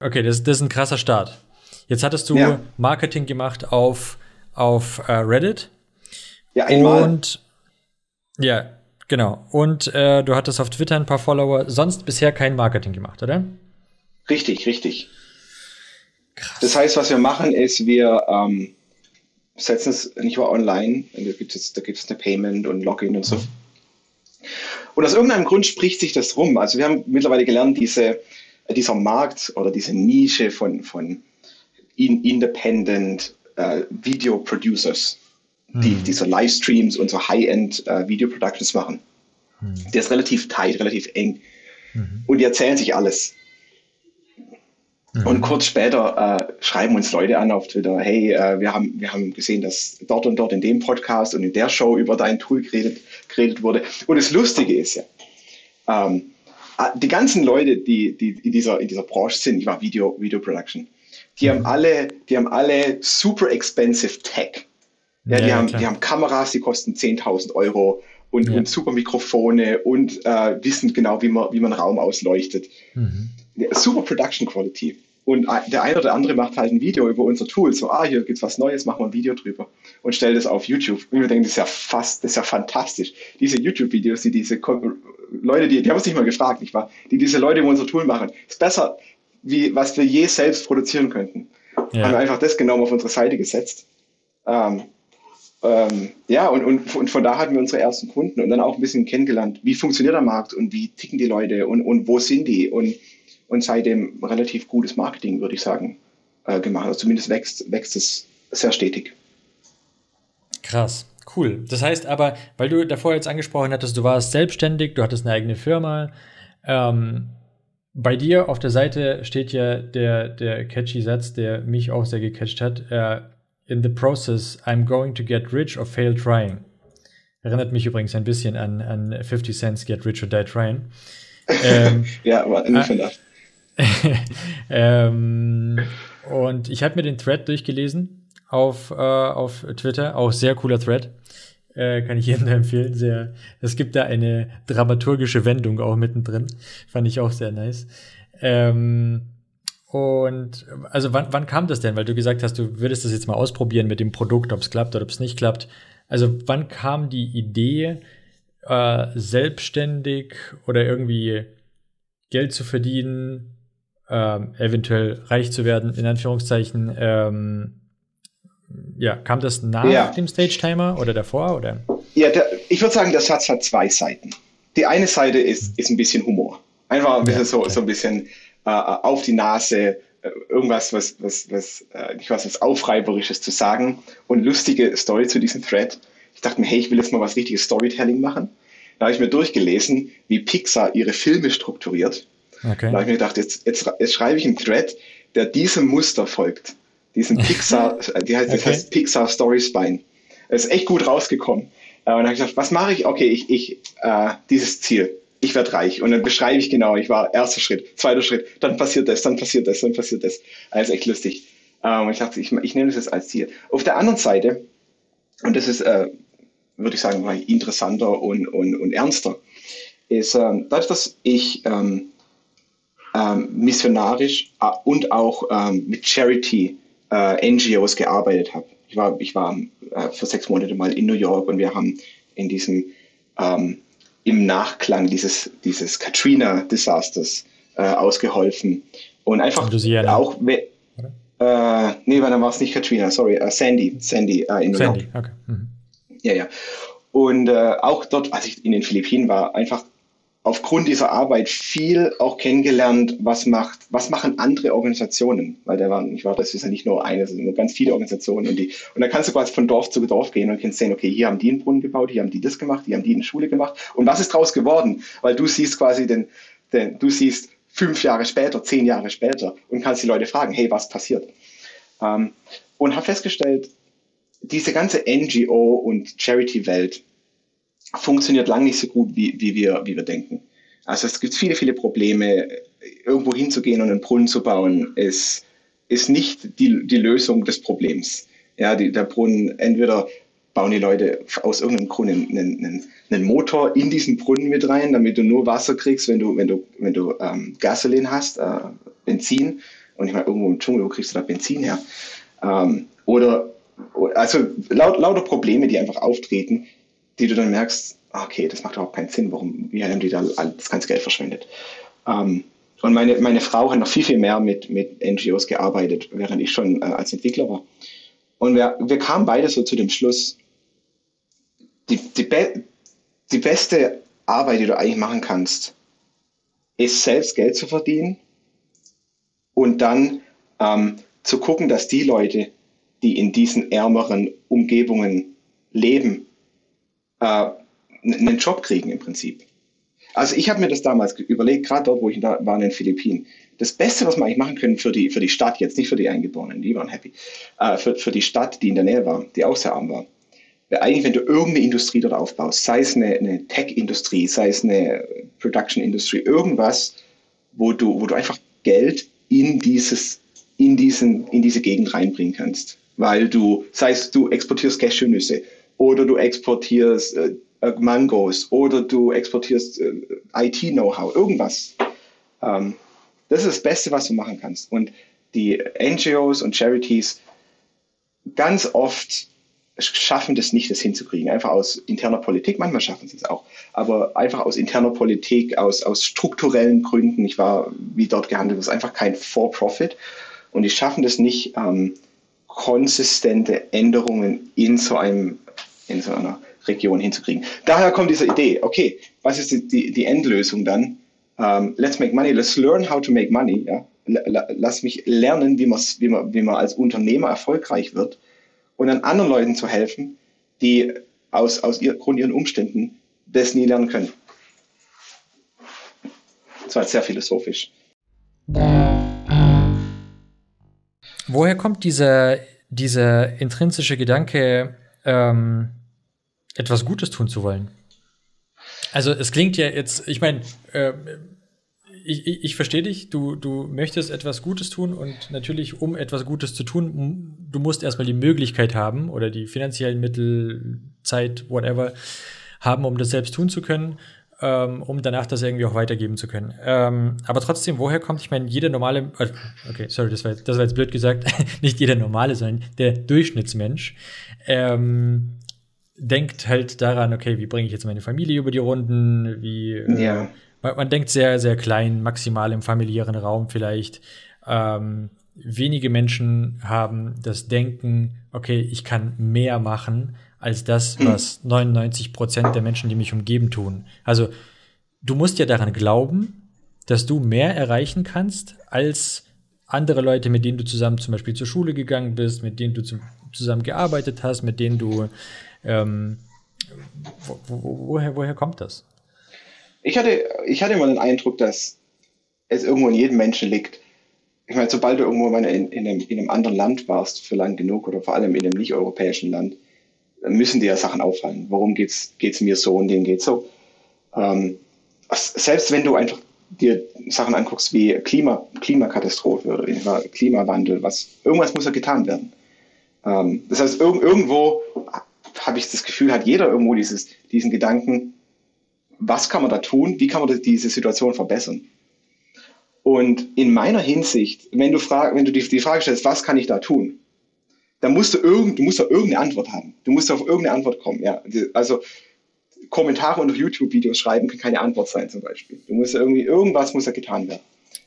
Okay, das, das ist ein krasser Start. Jetzt hattest du ja. Marketing gemacht auf, auf uh, Reddit. Ja, einmal. Und ja, Genau. Und äh, du hattest auf Twitter ein paar Follower, sonst bisher kein Marketing gemacht, oder? Richtig, richtig. Krass. Das heißt, was wir machen, ist, wir ähm, setzen es nicht nur online, da gibt es, da gibt es eine Payment und Login und so. Und aus irgendeinem Grund spricht sich das rum. Also wir haben mittlerweile gelernt, diese, dieser Markt oder diese Nische von, von Independent äh, Video Producers, die, mhm. die so Livestreams und so High-End äh, Video Productions machen. Mhm. Der ist relativ tight, relativ eng. Mhm. Und die erzählen sich alles. Mhm. Und kurz später äh, schreiben uns Leute an auf Twitter, hey, äh, wir, haben, wir haben gesehen, dass dort und dort in dem Podcast und in der Show über dein Tool geredet, geredet wurde. Und das Lustige ist ja, ähm, äh, die ganzen Leute, die, die in, dieser, in dieser Branche sind, ich war Video, Video Production, die haben mhm. alle, die haben alle super expensive Tech. Ja, die, ja, haben, die haben Kameras, die kosten 10.000 Euro und, ja. und super Mikrofone und äh, wissen genau, wie man, wie man Raum ausleuchtet. Mhm. Super Production Quality. Und der eine oder andere macht halt ein Video über unser Tool, so, ah, hier gibt's was Neues, machen wir ein Video drüber und stellt es auf YouTube. Und wir denken, das ist ja fast, das ist ja fantastisch. Diese YouTube-Videos, die diese Leute, die, die haben uns nicht mal gefragt, nicht wahr? Die diese Leute über unser Tool machen, ist besser, wie was wir je selbst produzieren könnten. Ja. Haben wir einfach das genommen auf unsere Seite gesetzt. Ähm, ähm, ja, und, und, und, von da hatten wir unsere ersten Kunden und dann auch ein bisschen kennengelernt, wie funktioniert der Markt und wie ticken die Leute und, und wo sind die und, und seitdem relativ gutes Marketing, würde ich sagen, äh, gemacht. Also zumindest wächst, wächst es sehr stetig. Krass, cool. Das heißt aber, weil du davor jetzt angesprochen hattest, du warst selbstständig, du hattest eine eigene Firma. Ähm, bei dir auf der Seite steht ja der, der catchy Satz, der mich auch sehr gecatcht hat. Äh, in the process, I'm going to get rich or fail trying. Erinnert mich übrigens ein bisschen an, an 50 Cents Get Rich or Die Trying. Ähm, ja, war nicht von ähm, Und ich habe mir den Thread durchgelesen auf, äh, auf Twitter, auch sehr cooler Thread. Äh, kann ich jedem empfehlen. Sehr, es gibt da eine dramaturgische Wendung auch mittendrin. Fand ich auch sehr nice. Ähm, und also wann, wann kam das denn? Weil du gesagt hast, du würdest das jetzt mal ausprobieren mit dem Produkt, ob es klappt oder ob es nicht klappt. Also wann kam die Idee, äh, selbstständig oder irgendwie Geld zu verdienen, äh, eventuell reich zu werden, in Anführungszeichen? Ähm, ja, kam das nach ja. dem Stage-Timer oder davor? Oder? Ja, der, ich würde sagen, der Satz hat zwei Seiten. Die eine Seite ist, ist ein bisschen Humor. Einfach ein bisschen ja, so, so ein bisschen äh, auf die Nase, äh, irgendwas, was, was, was, äh, nicht was, was Aufreiberisches zu sagen und lustige Story zu diesem Thread. Ich dachte mir, hey, ich will jetzt mal was richtiges Storytelling machen. Da habe ich mir durchgelesen, wie Pixar ihre Filme strukturiert. Okay. Da habe ich mir gedacht, jetzt, jetzt, jetzt schreibe ich einen Thread, der diesem Muster folgt. Diesen Pixar, die heißt, okay. das heißt Pixar Story Spine. Das ist echt gut rausgekommen. Äh, und dann habe ich gesagt, was mache ich? Okay, ich, ich äh, dieses Ziel. Ich werde reich. Und dann beschreibe ich genau, ich war erster Schritt, zweiter Schritt, dann passiert das, dann passiert das, dann passiert das. Also echt lustig. Ähm, ich dachte, ich, ich nehme das jetzt als Ziel. Auf der anderen Seite, und das ist, äh, würde ich sagen, interessanter und, und, und ernster, ist ähm, dadurch, dass ich ähm, ähm, missionarisch äh, und auch ähm, mit Charity äh, NGOs gearbeitet habe. Ich war, ich war äh, für sechs Monate mal in New York und wir haben in diesem ähm, im Nachklang dieses, dieses Katrina-Desasters äh, ausgeholfen. Und einfach auch, äh, nee, dann war es nicht Katrina, sorry, uh, Sandy, Sandy uh, in New Sandy, York. Okay. Mhm. Ja, ja. Und äh, auch dort, als ich in den Philippinen war, einfach aufgrund dieser Arbeit viel auch kennengelernt, was macht, was machen andere Organisationen, weil da waren, ich war, das ist ja nicht nur eine, sind ganz viele Organisationen und die, und dann kannst du quasi von Dorf zu Dorf gehen und kannst sehen, okay, hier haben die einen Brunnen gebaut, hier haben die das gemacht, hier haben die eine Schule gemacht und was ist daraus geworden? Weil du siehst quasi den, den du siehst fünf Jahre später, zehn Jahre später und kannst die Leute fragen, hey, was passiert? Ähm, und habe festgestellt, diese ganze NGO und Charity-Welt funktioniert lang nicht so gut, wie, wie, wir, wie wir denken. Also es gibt viele, viele Probleme. Irgendwo hinzugehen und einen Brunnen zu bauen, ist, ist nicht die, die Lösung des Problems. Ja, die, der Brunnen, entweder bauen die Leute aus irgendeinem Grund einen, einen, einen, Motor in diesen Brunnen mit rein, damit du nur Wasser kriegst, wenn du, wenn du, wenn du ähm, Gasolin hast, äh, Benzin. Und ich meine, irgendwo im Dschungel, wo kriegst du da Benzin her? Ähm, oder, also laut, lauter Probleme, die einfach auftreten, die du dann merkst, ah, okay, das macht überhaupt keinen Sinn, warum, wie haben die da das ganze Geld verschwendet? Ähm, und meine, meine Frau hat noch viel, viel mehr mit, mit NGOs gearbeitet, während ich schon äh, als Entwickler war. Und wir, wir kamen beide so zu dem Schluss, die, die, be die beste Arbeit, die du eigentlich machen kannst, ist selbst Geld zu verdienen und dann ähm, zu gucken, dass die Leute, die in diesen ärmeren Umgebungen leben, äh, einen Job kriegen im Prinzip. Also ich habe mir das damals überlegt, gerade dort, wo ich da war in den Philippinen. Das Beste, was wir eigentlich machen können für die, für die Stadt, jetzt nicht für die Eingeborenen, die waren happy, äh, für, für die Stadt, die in der Nähe war, die auch sehr arm war, wäre eigentlich, wenn du irgendeine Industrie dort aufbaust, sei es eine, eine Tech-Industrie, sei es eine Production-Industrie, irgendwas, wo du, wo du einfach Geld in dieses, in diesen, in diese Gegend reinbringen kannst. Weil du, sei es du exportierst Cashewnüsse oder du exportierst äh, Mangos oder du exportierst äh, IT-Know-how, irgendwas. Ähm, das ist das Beste, was du machen kannst. Und die NGOs und Charities ganz oft schaffen das nicht, das hinzukriegen. Einfach aus interner Politik, manchmal schaffen sie es auch, aber einfach aus interner Politik, aus, aus strukturellen Gründen. Ich war, wie dort gehandelt ist einfach kein For-Profit. Und die schaffen das nicht, ähm, konsistente Änderungen in so einem, in so einer Region hinzukriegen. Daher kommt diese Idee, okay, was ist die, die, die Endlösung dann? Um, ähm, let's make money, let's learn how to make money. Ja? Lass mich lernen, wie, wie, man, wie man als Unternehmer erfolgreich wird und dann anderen Leuten zu helfen, die aus, aus ihr, Grund ihren Umständen das nie lernen können. Das war sehr philosophisch. Woher kommt dieser, dieser intrinsische Gedanke, ähm, etwas Gutes tun zu wollen? Also es klingt ja jetzt, ich meine, äh, ich, ich, ich verstehe dich, du, du möchtest etwas Gutes tun und natürlich, um etwas Gutes zu tun, du musst erstmal die Möglichkeit haben oder die finanziellen Mittel, Zeit, whatever, haben, um das selbst tun zu können, ähm, um danach das irgendwie auch weitergeben zu können. Ähm, aber trotzdem, woher kommt, ich meine, jeder normale, äh, okay, sorry, das war, jetzt, das war jetzt blöd gesagt, nicht jeder normale, sondern der Durchschnittsmensch, ähm, denkt halt daran, okay, wie bringe ich jetzt meine Familie über die Runden, wie äh, ja man, man denkt sehr, sehr klein, maximal im familiären Raum vielleicht. Ähm, wenige Menschen haben das Denken, okay, ich kann mehr machen als das, hm. was 99 Prozent der Menschen, die mich umgeben, tun. Also du musst ja daran glauben, dass du mehr erreichen kannst als andere Leute, mit denen du zusammen zum Beispiel zur Schule gegangen bist, mit denen du zum, zusammen gearbeitet hast, mit denen du ähm, wo, wo, woher, woher kommt das? Ich hatte, ich hatte immer den Eindruck, dass es irgendwo in jedem Menschen liegt, ich meine, sobald du irgendwo in, in, einem, in einem anderen Land warst für lang genug oder vor allem in einem nicht-europäischen Land, müssen dir ja Sachen auffallen. Warum geht's geht's mir so und denen geht's so? Ähm, selbst wenn du einfach dir Sachen anguckst wie Klima, Klimakatastrophe oder Klimawandel, was irgendwas muss ja getan werden. Ähm, das heißt, irg irgendwo habe ich das Gefühl, hat jeder irgendwo dieses, diesen Gedanken, was kann man da tun, wie kann man diese Situation verbessern? Und in meiner Hinsicht, wenn du, frag, wenn du die, die Frage stellst, was kann ich da tun, dann musst du, irgend, du musst da irgendeine Antwort haben. Du musst auf irgendeine Antwort kommen. Ja. Also Kommentare unter YouTube-Videos schreiben kann keine Antwort sein, zum Beispiel. Du musst irgendwie, irgendwas muss da getan werden.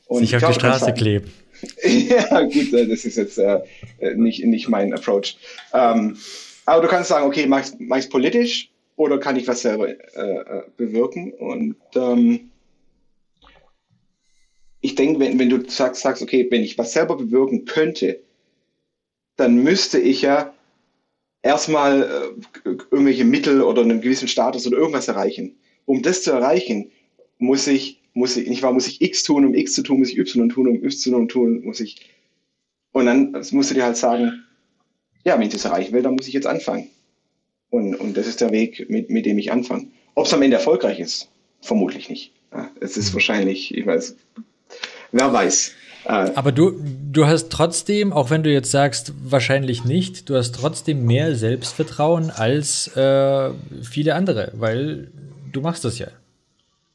Und Sich auf glaub, die Straße kleben. ja, gut, äh, das ist jetzt äh, nicht, nicht mein Approach. Ähm, aber du kannst sagen, okay, mach ich es politisch oder kann ich was selber äh, äh, bewirken? Und ähm, ich denke, wenn, wenn du sagst, sagst, okay, wenn ich was selber bewirken könnte, dann müsste ich ja erstmal äh, irgendwelche Mittel oder einen gewissen Status oder irgendwas erreichen. Um das zu erreichen, muss ich, muss ich, nicht wahr, muss ich X tun, um X zu tun, muss ich Y tun, um Y tun, muss ich. Und dann musst du dir halt sagen, ja, wenn ich das erreichen will, dann muss ich jetzt anfangen. Und, und das ist der Weg, mit, mit dem ich anfange. Ob es am Ende erfolgreich ist, vermutlich nicht. Ja, es ist wahrscheinlich, ich weiß, wer weiß. Äh, Aber du, du hast trotzdem, auch wenn du jetzt sagst, wahrscheinlich nicht, du hast trotzdem mehr Selbstvertrauen als äh, viele andere, weil du machst das ja.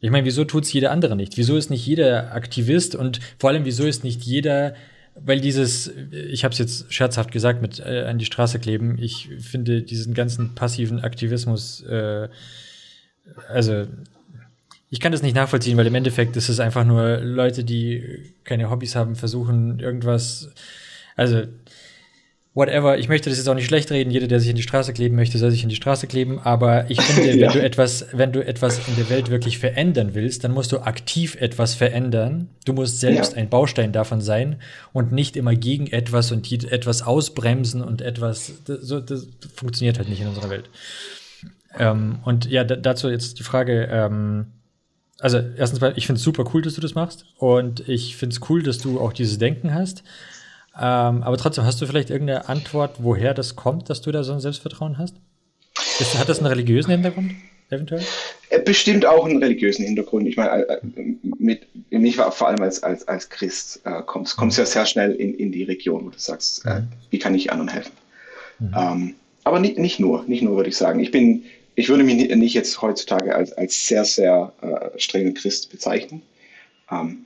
Ich meine, wieso tut es jeder andere nicht? Wieso ist nicht jeder Aktivist und vor allem, wieso ist nicht jeder, weil dieses, ich habe es jetzt scherzhaft gesagt, mit äh, an die Straße kleben, ich finde diesen ganzen passiven Aktivismus, äh, also ich kann das nicht nachvollziehen, weil im Endeffekt ist es einfach nur Leute, die keine Hobbys haben, versuchen irgendwas, also whatever. Ich möchte das jetzt auch nicht schlecht reden. Jeder, der sich in die Straße kleben möchte, soll sich in die Straße kleben. Aber ich finde, ja. wenn du etwas, wenn du etwas in der Welt wirklich verändern willst, dann musst du aktiv etwas verändern. Du musst selbst ja. ein Baustein davon sein und nicht immer gegen etwas und etwas ausbremsen und etwas. Das, so, das funktioniert halt nicht in unserer Welt. Ähm, und ja, dazu jetzt die Frage. Ähm, also erstens mal, ich finde es super cool, dass du das machst und ich finde es cool, dass du auch dieses Denken hast. Ähm, aber trotzdem, hast du vielleicht irgendeine Antwort, woher das kommt, dass du da so ein Selbstvertrauen hast? Ist, hat das einen religiösen Hintergrund? Eventuell? Äh, bestimmt auch einen religiösen Hintergrund. Ich meine, äh, mit, mich war vor allem als, als, als Christ äh, kommst, kommst mhm. ja sehr schnell in, in die Region, wo du sagst, äh, mhm. wie kann ich anderen helfen? Mhm. Ähm, aber nicht, nicht nur, nicht nur würde ich sagen. Ich bin ich würde mich nicht jetzt heutzutage als, als sehr, sehr äh, strenger Christ bezeichnen. Ähm,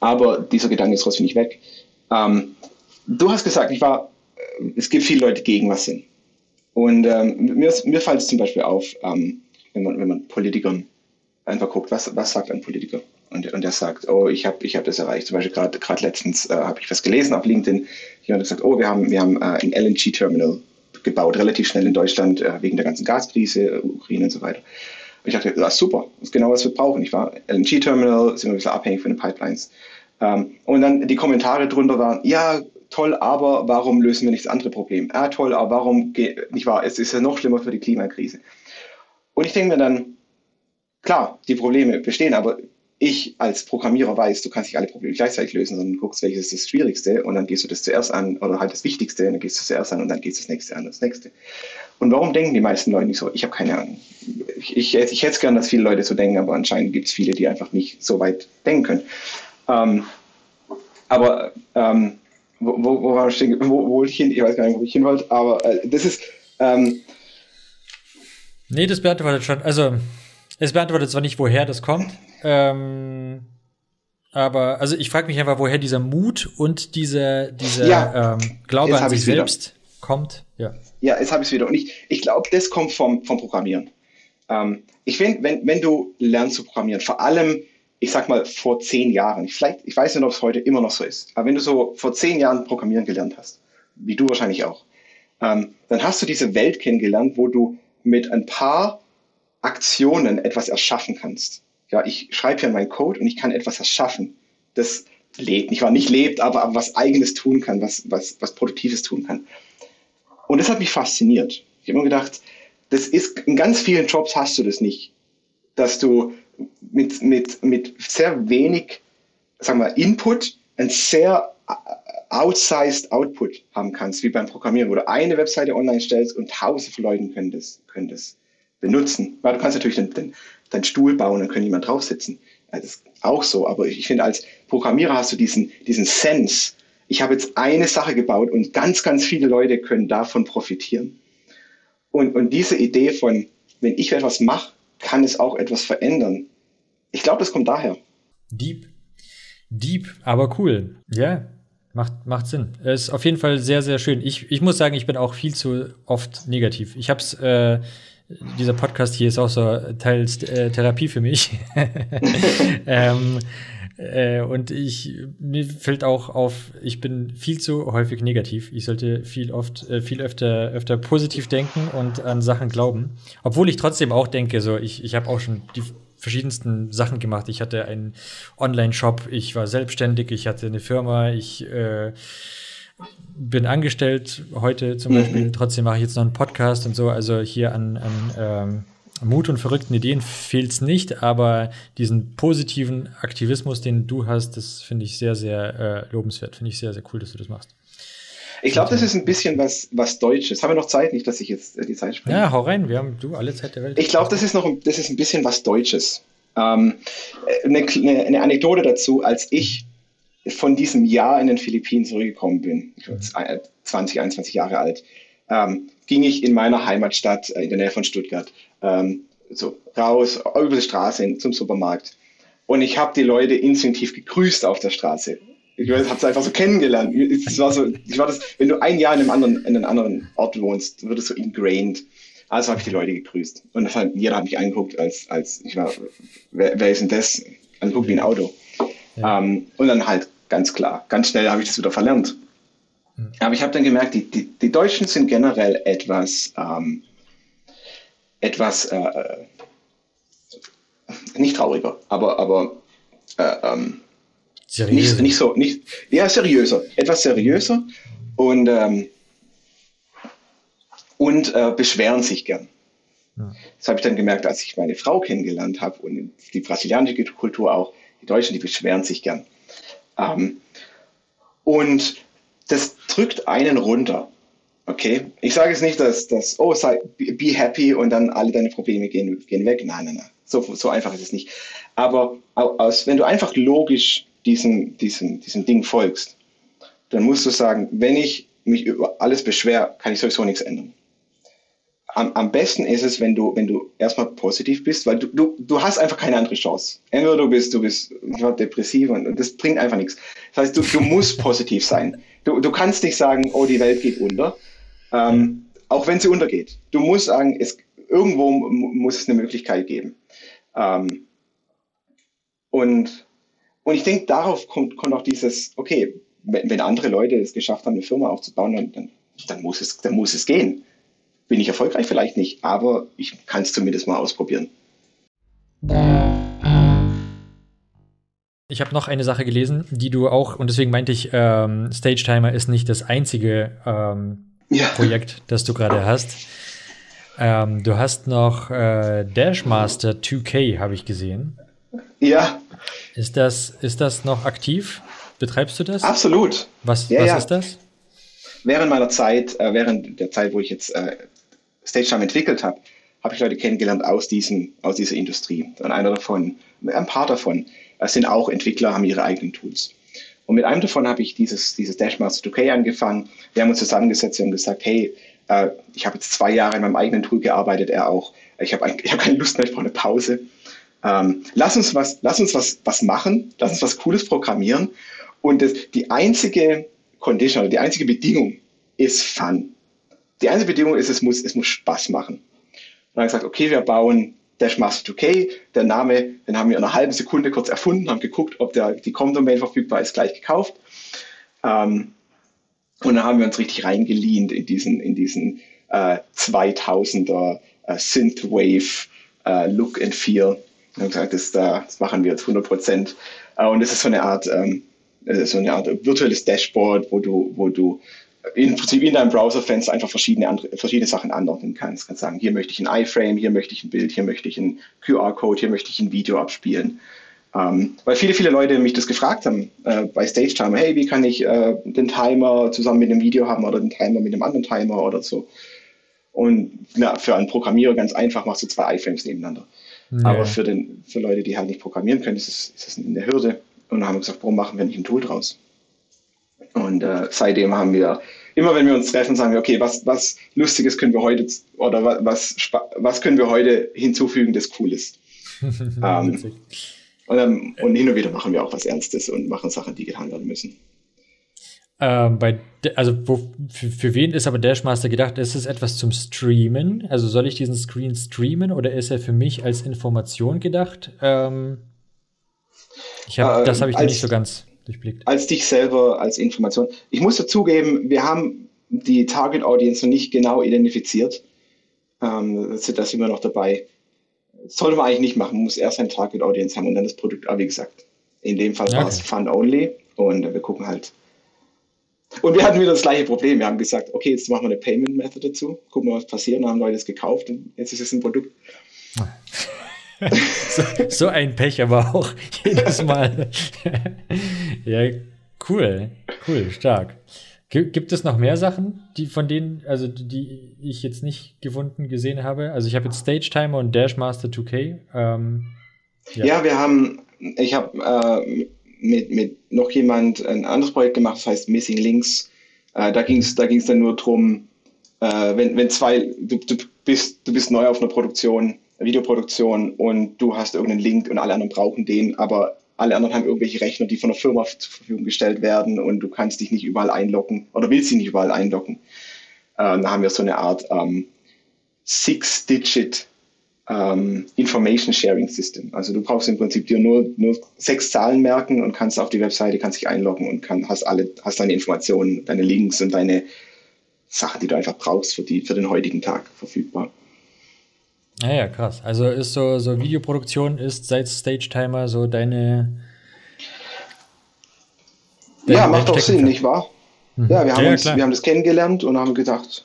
aber dieser Gedanke ist trotzdem nicht weg. Ähm, du hast gesagt, ich war, äh, es gibt viele Leute, gegen was sind. Und ähm, mir, mir fällt es zum Beispiel auf, ähm, wenn, man, wenn man Politikern einfach guckt, was, was sagt ein Politiker? Und, und der sagt, oh, ich habe ich hab das erreicht. Zum Beispiel gerade letztens äh, habe ich was gelesen auf LinkedIn. Jemand hat gesagt, oh, wir haben, wir haben äh, ein LNG-Terminal gebaut, relativ schnell in Deutschland äh, wegen der ganzen Gaskrise, äh, Ukraine und so weiter. Und ich dachte, das ist super, das ist genau, was wir brauchen. Ich war LNG-Terminal, sind wir ein bisschen abhängig von den Pipelines. Ähm, und dann die Kommentare drunter waren, ja, toll, aber warum lösen wir nicht das andere Problem? Ja, toll, aber warum nicht wahr, es ist ja noch schlimmer für die Klimakrise. Und ich denke mir dann, klar, die Probleme bestehen, aber ich als Programmierer weiß, du kannst nicht alle Probleme gleichzeitig lösen, sondern guckst, welches ist das Schwierigste und dann gehst du das zuerst an oder halt das Wichtigste und dann gehst du zuerst an und dann gehst du das nächste an, das nächste. Und warum denken die meisten Leute nicht so? Ich habe keine Ahnung. Ich, ich, ich hätte es gern, dass viele Leute so denken, aber anscheinend gibt es viele, die einfach nicht so weit denken können. Ähm, aber ähm, wo, wo, wo, war ich wo, wo ich hin? Ich weiß gar nicht, wo ich hin wollte, aber äh, das ist. Ähm, nee, das beantwortet schon. Also, es beantwortet zwar nicht, woher das kommt, ähm, aber also ich frage mich einfach, woher dieser Mut und dieser, dieser ja, ähm, Glaube an sich selbst wieder. kommt. Ja, ja jetzt habe ich es wieder. Und ich, ich glaube, das kommt vom, vom Programmieren. Ähm, ich finde, wenn, wenn du lernst zu programmieren, vor allem, ich sag mal, vor zehn Jahren, vielleicht, ich weiß nicht, ob es heute immer noch so ist, aber wenn du so vor zehn Jahren Programmieren gelernt hast, wie du wahrscheinlich auch, ähm, dann hast du diese Welt kennengelernt, wo du mit ein paar Aktionen etwas erschaffen kannst. Ja, ich schreibe hier meinen Code und ich kann etwas erschaffen, das lebt, nicht wahr, nicht lebt, aber, aber was eigenes tun kann, was, was, was Produktives tun kann. Und das hat mich fasziniert. Ich habe mir gedacht, das ist, in ganz vielen Jobs hast du das nicht, dass du mit, mit, mit sehr wenig, sagen wir, Input ein sehr äh, outsized Output haben kannst, wie beim Programmieren, wo du eine Webseite online stellst und tausende von Leuten können das, können das benutzen. Weil du kannst natürlich den, den, deinen Stuhl bauen, dann können jemand drauf sitzen. Das ist auch so, aber ich finde, als Programmierer hast du diesen, diesen Sense, ich habe jetzt eine Sache gebaut und ganz, ganz viele Leute können davon profitieren. Und, und diese Idee von, wenn ich etwas mache, kann es auch etwas verändern. Ich glaube, das kommt daher. Deep. Deep, aber cool. Ja, macht, macht Sinn. Ist auf jeden Fall sehr, sehr schön. Ich, ich muss sagen, ich bin auch viel zu oft negativ. Ich habe es äh, dieser Podcast hier ist auch so teils äh, Therapie für mich. ähm, äh, und ich, mir fällt auch auf, ich bin viel zu häufig negativ. Ich sollte viel oft, äh, viel öfter, öfter positiv denken und an Sachen glauben. Obwohl ich trotzdem auch denke, so, ich, ich habe auch schon die verschiedensten Sachen gemacht. Ich hatte einen Online-Shop, ich war selbstständig, ich hatte eine Firma, ich äh, bin angestellt heute zum mhm. Beispiel, trotzdem mache ich jetzt noch einen Podcast und so. Also hier an, an ähm, Mut und verrückten Ideen fehlt es nicht, aber diesen positiven Aktivismus, den du hast, das finde ich sehr, sehr äh, lobenswert. Finde ich sehr, sehr cool, dass du das machst. Ich glaube, das ist ein bisschen was, was Deutsches. Haben wir noch Zeit? Nicht, dass ich jetzt äh, die Zeit spreche. Ja, hau rein. Wir haben du alle Zeit der Welt. Ich glaube, das ist noch das ist ein bisschen was Deutsches. Ähm, eine, eine, Anekdote dazu, als ich von diesem Jahr in den Philippinen zurückgekommen bin, ich war 20, 21 Jahre alt, ähm, ging ich in meiner Heimatstadt äh, in der Nähe von Stuttgart ähm, so raus über die Straße hin, zum Supermarkt und ich habe die Leute instinktiv gegrüßt auf der Straße. Ich habe es einfach so kennengelernt. Es war so, ich war das, wenn du ein Jahr in einem anderen, in einem anderen Ort wohnst, wird es so ingrained. Also habe ich die Leute gegrüßt. Und das hat, jeder hat mich angeguckt, als, als ich war, wer, wer ist denn das? Angeguckt wie ein Auto. Ja. Ähm, und dann halt ganz klar. Ganz schnell habe ich das wieder verlernt. Aber ich habe dann gemerkt, die, die, die, Deutschen sind generell etwas, ähm, etwas äh, äh nicht trauriger, aber, aber äh, ähm, nicht, nicht so, nicht, ja, seriöser, etwas seriöser und, ähm, und äh, beschweren sich gern. Ja. Das habe ich dann gemerkt, als ich meine Frau kennengelernt habe und die brasilianische Kultur auch. Die Deutschen, die beschweren sich gern. Ähm, und das drückt einen runter. Okay, ich sage es nicht, dass, dass oh, sei, be happy und dann alle deine Probleme gehen, gehen weg. Nein, nein, nein. So, so einfach ist es nicht. Aber aus, wenn du einfach logisch diesem, diesem, diesem Ding folgst, dann musst du sagen, wenn ich mich über alles beschwere, kann ich sowieso nichts ändern am, am besten ist es, wenn du, wenn du erstmal positiv bist, weil du, du, du hast einfach keine andere Chance. Entweder du bist, du bist depressiv und das bringt einfach nichts. Das heißt, du, du musst positiv sein. Du, du kannst nicht sagen, oh, die Welt geht unter, ähm, auch wenn sie untergeht. Du musst sagen, es, irgendwo muss es eine Möglichkeit geben. Ähm, und, und ich denke, darauf kommt, kommt auch dieses, okay, wenn, wenn andere Leute es geschafft haben, eine Firma aufzubauen, dann, dann, dann, muss, es, dann muss es gehen. Bin ich erfolgreich? Vielleicht nicht, aber ich kann es zumindest mal ausprobieren. Ich habe noch eine Sache gelesen, die du auch, und deswegen meinte ich, ähm, Stage Timer ist nicht das einzige ähm, ja. Projekt, das du gerade hast. Ähm, du hast noch äh, Dashmaster 2K, habe ich gesehen. Ja. Ist das, ist das noch aktiv? Betreibst du das? Absolut. Was, ja, was ja. ist das? Während meiner Zeit, äh, während der Zeit, wo ich jetzt äh, StageTime entwickelt habe, habe ich Leute kennengelernt aus, diesem, aus dieser Industrie. Und einer davon, ein paar davon, äh, sind auch Entwickler, haben ihre eigenen Tools. Und mit einem davon habe ich dieses, dieses Dashmaster 2K angefangen. Wir haben uns zusammengesetzt und gesagt, hey, äh, ich habe jetzt zwei Jahre in meinem eigenen Tool gearbeitet, er auch. Ich habe hab keine Lust mehr, ich brauche eine Pause. Ähm, lass uns, was, lass uns was, was machen, lass uns was Cooles programmieren. Und das, die einzige Condition oder die einzige Bedingung ist Fun. Die einzige Bedingung ist, es muss, es muss Spaß machen. Und dann gesagt, okay, wir bauen Dashmaster 2K. Der Name, den haben wir in einer halben Sekunde kurz erfunden, haben geguckt, ob der, die Com-Domain verfügbar ist, gleich gekauft. Ähm, und dann haben wir uns richtig reingelehnt in diesen, in diesen äh, 2000er äh, Synthwave äh, Look and Feel. Und haben gesagt, das, das machen wir jetzt 100 Prozent. Äh, und das ist so eine Art, ähm, so eine Art virtuelles Dashboard, wo du, wo du im Prinzip in deinem Browserfenster einfach verschiedene, andere, verschiedene Sachen anordnen kannst. Du kannst sagen, hier möchte ich ein iFrame, hier möchte ich ein Bild, hier möchte ich einen QR-Code, hier möchte ich ein Video abspielen. Ähm, weil viele, viele Leute mich das gefragt haben äh, bei Stage Timer, hey, wie kann ich äh, den Timer zusammen mit dem Video haben oder den Timer mit dem anderen Timer oder so. Und na, für einen Programmierer ganz einfach machst du zwei iFrames nebeneinander. Nee. Aber für, den, für Leute, die halt nicht programmieren können, ist das, ist das eine Hürde. Und dann haben wir gesagt, warum machen wir nicht ein Tool draus? Und äh, seitdem haben wir, immer wenn wir uns treffen, sagen wir, okay, was, was Lustiges können wir heute oder was, was können wir heute hinzufügen, das cool ist. ähm, und, dann, und hin und wieder machen wir auch was Ernstes und machen Sachen, die getan werden müssen. Ähm, bei, also wo, für, für, wen ist aber Dashmaster gedacht? Ist es etwas zum Streamen? Also soll ich diesen Screen streamen oder ist er für mich als Information gedacht? Ähm, ich hab, äh, das habe ich als, nicht so ganz durchblickt. Als dich selber als Information. Ich muss dazugeben, wir haben die Target Audience noch nicht genau identifiziert. Ähm, da sind wir noch dabei. sollte man eigentlich nicht machen. Man muss erst ein Target Audience haben und dann das Produkt. Aber wie gesagt, in dem Fall okay. war es Fun Only und wir gucken halt und wir hatten wieder das gleiche Problem. Wir haben gesagt, okay, jetzt machen wir eine Payment Method dazu, gucken wir, was passiert. Dann haben Leute es gekauft und jetzt ist es ein Produkt. so, so, ein Pech, aber auch jedes Mal. ja, cool, cool, stark. Gibt es noch mehr Sachen, die von denen, also die ich jetzt nicht gefunden gesehen habe? Also ich habe jetzt Stage Timer und Dashmaster 2K. Ähm, ja. ja. wir haben, ich habe äh, mit, mit noch jemand ein anderes Projekt gemacht, das heißt Missing Links. Äh, da ging es da ging's dann nur darum, äh, wenn, wenn zwei, du, du, bist, du bist neu auf einer Produktion, Videoproduktion und du hast irgendeinen Link und alle anderen brauchen den, aber alle anderen haben irgendwelche Rechner, die von der Firma zur Verfügung gestellt werden und du kannst dich nicht überall einloggen oder willst dich nicht überall einloggen. Äh, da haben wir so eine Art ähm, Six-Digit ähm, Information Sharing System. Also du brauchst im Prinzip dir nur, nur sechs Zahlen merken und kannst auf die Webseite, kannst dich einloggen und kann, hast alle, hast deine Informationen, deine Links und deine Sachen, die du einfach brauchst für, die, für den heutigen Tag verfügbar. Ja, ja, krass. Also ist so, so Videoproduktion ist seit Stage Timer so deine. deine ja, macht doch Sinn, nicht wahr? Mhm. Ja, wir haben, ja, uns, wir haben das kennengelernt und haben gedacht,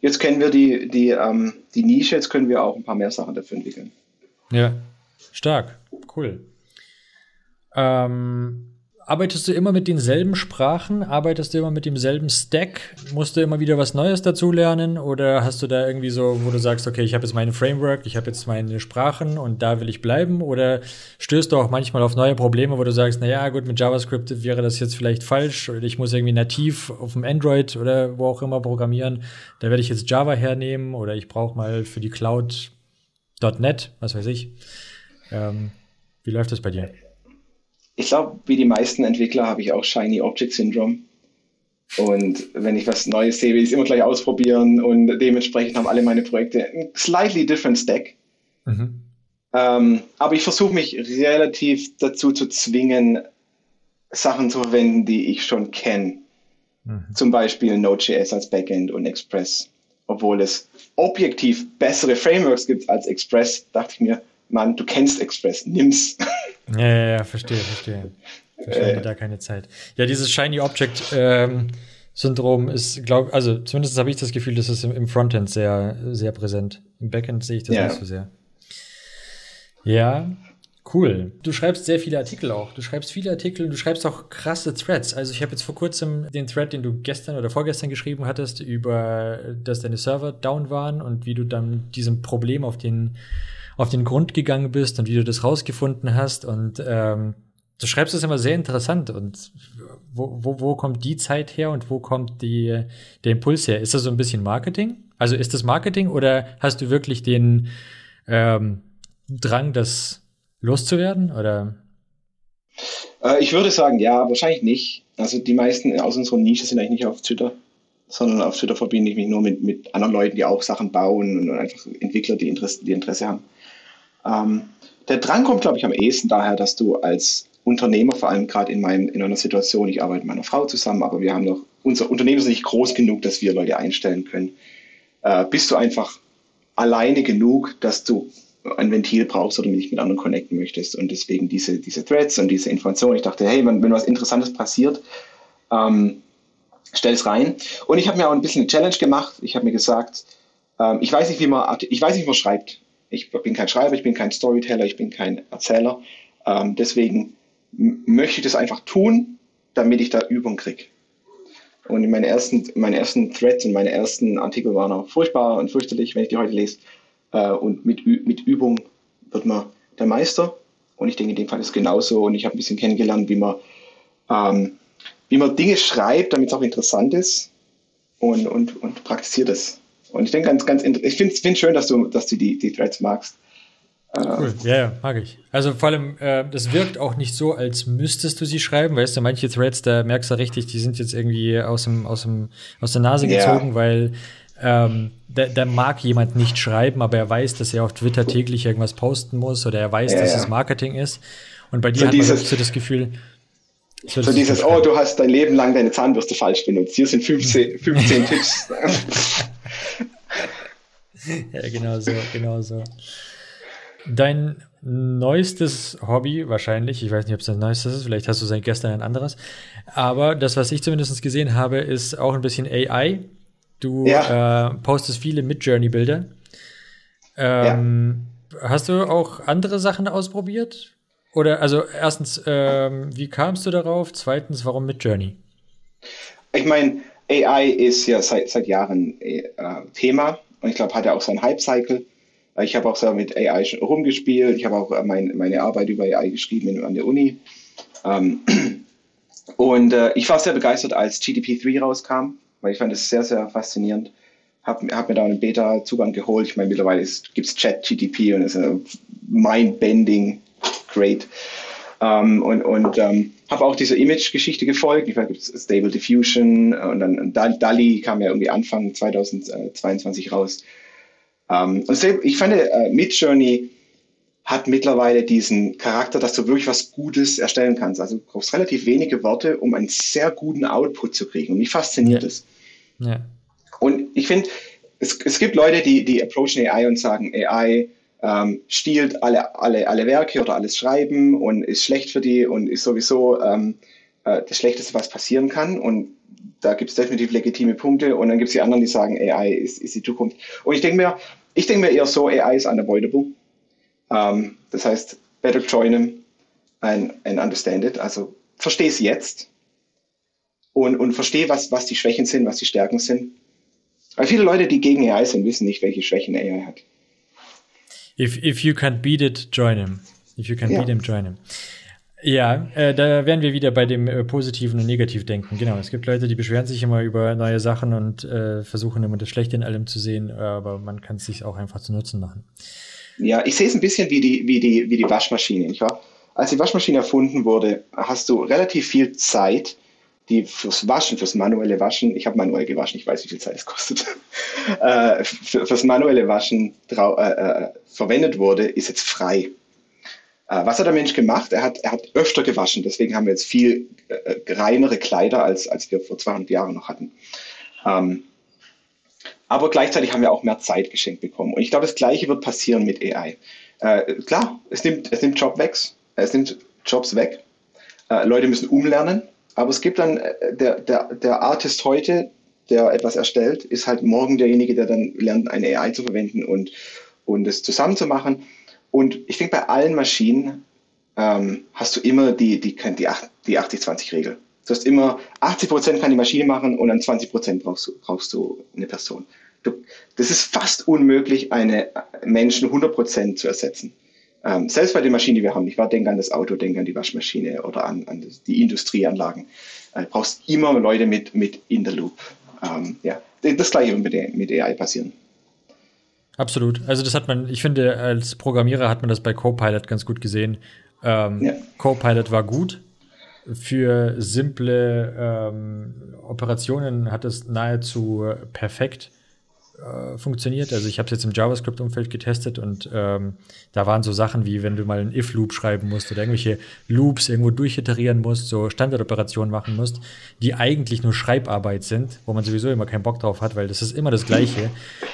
jetzt kennen wir die, die, ähm, die Nische, jetzt können wir auch ein paar mehr Sachen dafür entwickeln. Ja, stark, cool. Ähm, arbeitest du immer mit denselben Sprachen? Arbeitest du immer mit demselben Stack? Musst du immer wieder was Neues dazulernen? Oder hast du da irgendwie so, wo du sagst, okay, ich habe jetzt meine Framework, ich habe jetzt meine Sprachen und da will ich bleiben? Oder stößt du auch manchmal auf neue Probleme, wo du sagst, naja, gut, mit JavaScript wäre das jetzt vielleicht falsch oder ich muss irgendwie nativ auf dem Android oder wo auch immer programmieren. Da werde ich jetzt Java hernehmen oder ich brauche mal für die Cloud .NET, was weiß ich. Ähm, wie läuft das bei dir? Ich glaube, wie die meisten Entwickler habe ich auch Shiny Object Syndrome. Und wenn ich was Neues sehe, will ich es immer gleich ausprobieren und dementsprechend haben alle meine Projekte ein slightly different stack. Mhm. Ähm, aber ich versuche mich relativ dazu zu zwingen, Sachen zu verwenden, die ich schon kenne. Mhm. Zum Beispiel Node.js als Backend und Express. Obwohl es objektiv bessere Frameworks gibt als Express, dachte ich mir, Mann, du kennst Express, nimm's. Ja, ja, ja verstehe, verstehe. Verschwende äh, da keine Zeit. Ja, dieses Shiny Object ähm, Syndrom ist, glaube also zumindest habe ich das Gefühl, das ist im, im, Frontend sehr, sehr präsent. Im Backend sehe ich das ja. nicht so sehr. Ja, cool. Du schreibst sehr viele Artikel auch. Du schreibst viele Artikel und du schreibst auch krasse Threads. Also ich habe jetzt vor kurzem den Thread, den du gestern oder vorgestern geschrieben hattest, über, dass deine Server down waren und wie du dann diesem Problem auf den auf den Grund gegangen bist und wie du das rausgefunden hast. Und ähm, du schreibst es immer sehr interessant. Und wo, wo, wo kommt die Zeit her und wo kommt die, der Impuls her? Ist das so ein bisschen Marketing? Also ist das Marketing oder hast du wirklich den ähm, Drang, das loszuwerden? Oder? Äh, ich würde sagen, ja, wahrscheinlich nicht. Also die meisten aus unserer Nische sind eigentlich nicht auf Twitter sondern auf Twitter verbinde ich mich nur mit, mit anderen Leuten, die auch Sachen bauen und einfach Entwickler, die Interesse, die Interesse haben. Ähm, der Drang kommt, glaube ich, am ehesten daher, dass du als Unternehmer, vor allem gerade in, meinem, in einer Situation, ich arbeite mit meiner Frau zusammen, aber wir haben noch, unser Unternehmen ist nicht groß genug, dass wir Leute einstellen können. Äh, bist du einfach alleine genug, dass du ein Ventil brauchst oder dich mit anderen connecten möchtest. Und deswegen diese, diese Threads und diese Informationen. Ich dachte, hey, wenn, wenn was Interessantes passiert, ähm, stell es rein. Und ich habe mir auch ein bisschen eine Challenge gemacht. Ich habe mir gesagt, ähm, ich weiß nicht, wie man, ich weiß nicht, wie man schreibt ich bin kein Schreiber, ich bin kein Storyteller, ich bin kein Erzähler. Ähm, deswegen möchte ich das einfach tun, damit ich da Übung kriege. Und meine ersten, meine ersten Threads und meine ersten Artikel waren auch furchtbar und fürchterlich, wenn ich die heute lese. Äh, und mit, mit Übung wird man der Meister. Und ich denke, in dem Fall ist es genauso. Und ich habe ein bisschen kennengelernt, wie man, ähm, wie man Dinge schreibt, damit es auch interessant ist. Und, und, und praktiziert es. Und ich denke ganz, ganz, ich finde es schön, dass du, dass du die, die Threads magst. Cool, ja, ja, mag ich. Also vor allem, äh, das wirkt auch nicht so, als müsstest du sie schreiben. Weißt du, manche Threads, da merkst du richtig, die sind jetzt irgendwie aus, dem, aus, dem, aus der Nase gezogen, ja. weil ähm, da, da mag jemand nicht schreiben, aber er weiß, dass er auf Twitter täglich irgendwas posten muss oder er weiß, ja, dass ja. es Marketing ist. Und bei dir so hat man so das Gefühl, so, so dieses, oh, du hast dein Leben lang deine Zahnbürste falsch benutzt. Hier sind 15, 15 Tipps. ja, genau so, genau so. Dein neuestes Hobby wahrscheinlich, ich weiß nicht, ob es dein neuestes ist, vielleicht hast du seit gestern ein anderes, aber das, was ich zumindest gesehen habe, ist auch ein bisschen AI. Du ja. äh, postest viele Mid-Journey-Bilder. Ähm, ja. Hast du auch andere Sachen ausprobiert? Oder also erstens, ähm, wie kamst du darauf? Zweitens, warum Mid-Journey? Ich meine, AI ist ja seit, seit Jahren äh, Thema und ich glaube, hat ja auch seinen Hype-Cycle. Ich habe auch so mit AI rumgespielt. Ich habe auch äh, mein, meine Arbeit über AI geschrieben an der Uni. Ähm, und äh, ich war sehr begeistert, als GDP3 rauskam, weil ich fand es sehr, sehr faszinierend. Habe hab mir da einen Beta-Zugang geholt. Ich meine, mittlerweile gibt es Chat-GDP und es ist mind-bending, great. Ähm, und und ähm, habe auch dieser Image-Geschichte gefolgt. Ich es Stable Diffusion und dann DALI kam ja irgendwie Anfang 2022 raus. Ähm, und ich fand, äh, Midjourney hat mittlerweile diesen Charakter, dass du wirklich was Gutes erstellen kannst. Also du brauchst relativ wenige Worte, um einen sehr guten Output zu kriegen. Und mich fasziniert es. Ja. ja. Und ich finde, es, es gibt Leute, die, die approachen AI und sagen, AI ähm, stiehlt alle, alle, alle Werke oder alles Schreiben und ist schlecht für die und ist sowieso ähm, äh, das Schlechteste, was passieren kann. Und da gibt es definitiv legitime Punkte. Und dann gibt es die anderen, die sagen, AI ist, ist die Zukunft. Und ich denke mir, ich denke mir eher so, AI ist unavoidable. Ähm, das heißt, better join them and, and understand it. Also verstehe es jetzt und, und verstehe, was, was die Schwächen sind, was die Stärken sind. Weil viele Leute, die gegen AI sind, wissen nicht, welche Schwächen AI hat. If, if you can't beat it, join him. If you can't ja. beat him, join him. Ja, äh, da wären wir wieder bei dem äh, positiven und negativen Denken. Genau, es gibt Leute, die beschweren sich immer über neue Sachen und äh, versuchen immer das Schlechte in allem zu sehen, aber man kann es sich auch einfach zu Nutzen machen. Ja, ich sehe es ein bisschen wie die, wie die, wie die Waschmaschine. Nicht wahr? Als die Waschmaschine erfunden wurde, hast du relativ viel Zeit, die fürs Waschen, fürs manuelle Waschen, ich habe manuell gewaschen, ich weiß, wie viel Zeit es kostet, äh, für, fürs manuelle Waschen äh, äh, verwendet wurde, ist jetzt frei. Äh, was hat der Mensch gemacht? Er hat, er hat öfter gewaschen. Deswegen haben wir jetzt viel äh, reinere Kleider, als, als wir vor 200 Jahren noch hatten. Ähm, aber gleichzeitig haben wir auch mehr Zeit geschenkt bekommen. Und ich glaube, das Gleiche wird passieren mit AI. Äh, klar, es nimmt, es nimmt Job weg, es nimmt Jobs weg. Leute müssen umlernen. Aber es gibt dann, äh, der, der, der Artist heute, der etwas erstellt, ist halt morgen derjenige, der dann lernt, eine AI zu verwenden und, und es zusammenzumachen. Und ich denke, bei allen Maschinen ähm, hast du immer die, die, die, die 80-20-Regel. Du hast immer 80 Prozent kann die Maschine machen und dann 20 Prozent brauchst du, brauchst du eine Person. Du, das ist fast unmöglich, eine Menschen 100 Prozent zu ersetzen. Ähm, selbst bei den Maschinen, die wir haben, ich war denke an das Auto, denke an die Waschmaschine oder an, an die Industrieanlagen. Äh, brauchst immer Leute mit, mit in der Loop. Ähm, ja, das gleiche wird mit, mit AI passieren. Absolut. Also das hat man, ich finde, als Programmierer hat man das bei Copilot ganz gut gesehen. Ähm, ja. Copilot war gut. Für simple ähm, Operationen hat es nahezu perfekt äh, funktioniert. Also ich habe es jetzt im JavaScript-Umfeld getestet und ähm, da waren so Sachen wie, wenn du mal einen if-Loop schreiben musst oder irgendwelche Loops irgendwo durchiterieren musst, so Standardoperationen machen musst, die eigentlich nur Schreibarbeit sind, wo man sowieso immer keinen Bock drauf hat, weil das ist immer das Gleiche.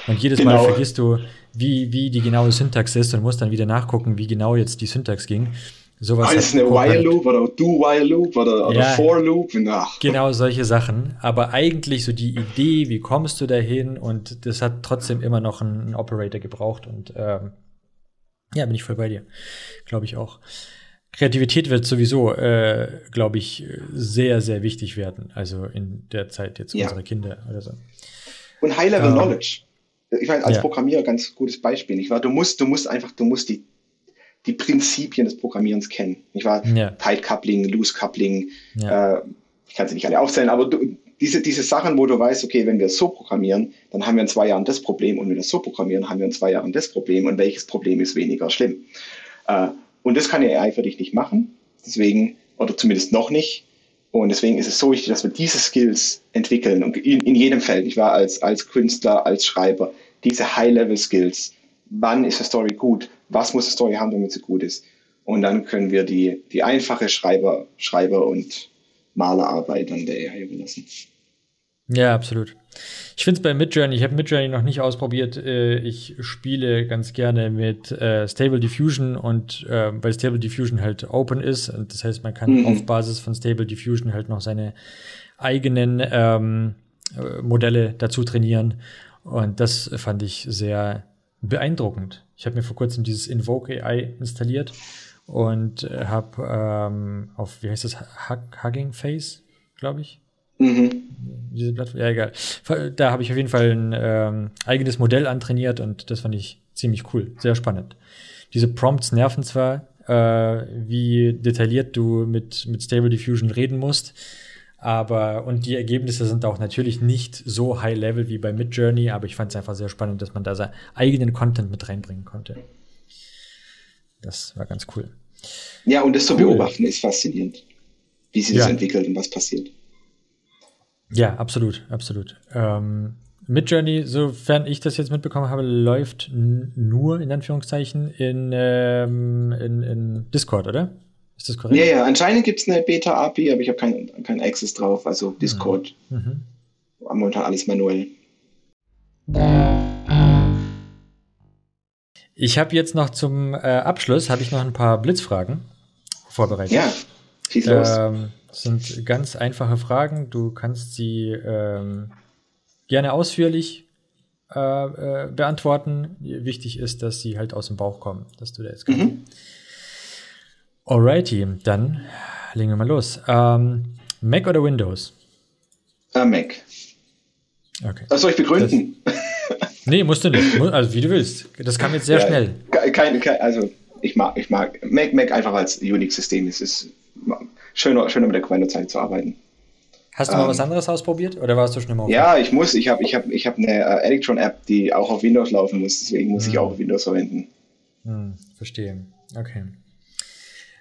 Und jedes genau. Mal vergisst du, wie, wie die genaue Syntax ist und musst dann wieder nachgucken, wie genau jetzt die Syntax ging. Sowas Alles eine While Loop oder Do While Loop oder, oder ja, For Loop. Ach. Genau solche Sachen. Aber eigentlich so die Idee, wie kommst du dahin? Und das hat trotzdem immer noch einen, Operator gebraucht. Und ähm, ja, bin ich voll bei dir. Glaube ich auch. Kreativität wird sowieso, äh, glaube ich, sehr, sehr wichtig werden. Also in der Zeit jetzt ja. unserer Kinder oder so. Und High-Level ähm, Knowledge. Ich meine, als ja. Programmierer ganz gutes Beispiel. Ich war, du musst, du musst einfach, du musst die, die Prinzipien des Programmierens kennen. Ich war ja. Tight Coupling, Loose Coupling. Ja. Äh, ich kann sie nicht alle aufzählen, aber du, diese, diese Sachen, wo du weißt, okay, wenn wir es so programmieren, dann haben wir in zwei Jahren das Problem und wenn wir das so programmieren, haben wir in zwei Jahren das Problem und welches Problem ist weniger schlimm. Äh, und das kann ja AI für dich nicht machen. Deswegen, oder zumindest noch nicht. Und deswegen ist es so wichtig, dass wir diese Skills entwickeln und in, in jedem Feld. Ich war als, als Künstler, als Schreiber, diese High-Level-Skills. Wann ist eine Story gut? Was muss eine Story haben, damit sie gut ist? Und dann können wir die, die einfache Schreiber, Schreiber und Malerarbeit an der AI überlassen. Ja, absolut. Ich finde es bei Midjourney, ich habe Midjourney noch nicht ausprobiert. Äh, ich spiele ganz gerne mit äh, Stable Diffusion und äh, weil Stable Diffusion halt open ist und das heißt, man kann mhm. auf Basis von Stable Diffusion halt noch seine eigenen ähm, Modelle dazu trainieren und das fand ich sehr beeindruckend. Ich habe mir vor kurzem dieses Invoke AI installiert und habe ähm, auf, wie heißt das, Hugging Face, glaube ich, Mhm. Diese Plattform, ja egal. Da habe ich auf jeden Fall ein ähm, eigenes Modell antrainiert und das fand ich ziemlich cool, sehr spannend. Diese Prompts nerven zwar, äh, wie detailliert du mit, mit Stable Diffusion reden musst, aber und die Ergebnisse sind auch natürlich nicht so high level wie bei Midjourney, aber ich fand es einfach sehr spannend, dass man da seinen eigenen Content mit reinbringen konnte. Das war ganz cool. Ja, und das zu beobachten ist faszinierend, wie sich ja. das entwickelt und was passiert. Ja, absolut, absolut. Ähm, Midjourney, sofern ich das jetzt mitbekommen habe, läuft nur in Anführungszeichen in, ähm, in, in Discord, oder? Ist das korrekt? Ja, ja, anscheinend gibt es eine Beta-API, aber ich habe keinen kein Access drauf, also Discord. Mhm. mhm. Momentan alles manuell. Ich habe jetzt noch zum äh, Abschluss habe ich noch ein paar Blitzfragen vorbereitet. Ja, schieß los. Ähm, das sind ganz einfache Fragen. Du kannst sie ähm, gerne ausführlich äh, äh, beantworten. Wichtig ist, dass sie halt aus dem Bauch kommen, dass du da jetzt kannst. Mhm. Alrighty, dann legen wir mal los. Ähm, Mac oder Windows? Uh, Mac. Okay. Das soll ich begründen? Das, nee, musst du nicht. Also wie du willst. Das kam jetzt sehr ja, schnell. Keine, keine, also ich mag, ich mag Mac, Mac einfach als Unix-System. Es ist schöner, schöner mit der Kommandozeit zu arbeiten. Hast du mal ähm, was anderes ausprobiert oder warst du schon immer auf Ja, ich muss. Ich habe ich hab, ich hab eine äh, Electron-App, die auch auf Windows laufen muss. Deswegen muss hm. ich auch Windows verwenden. Hm, verstehe. Okay.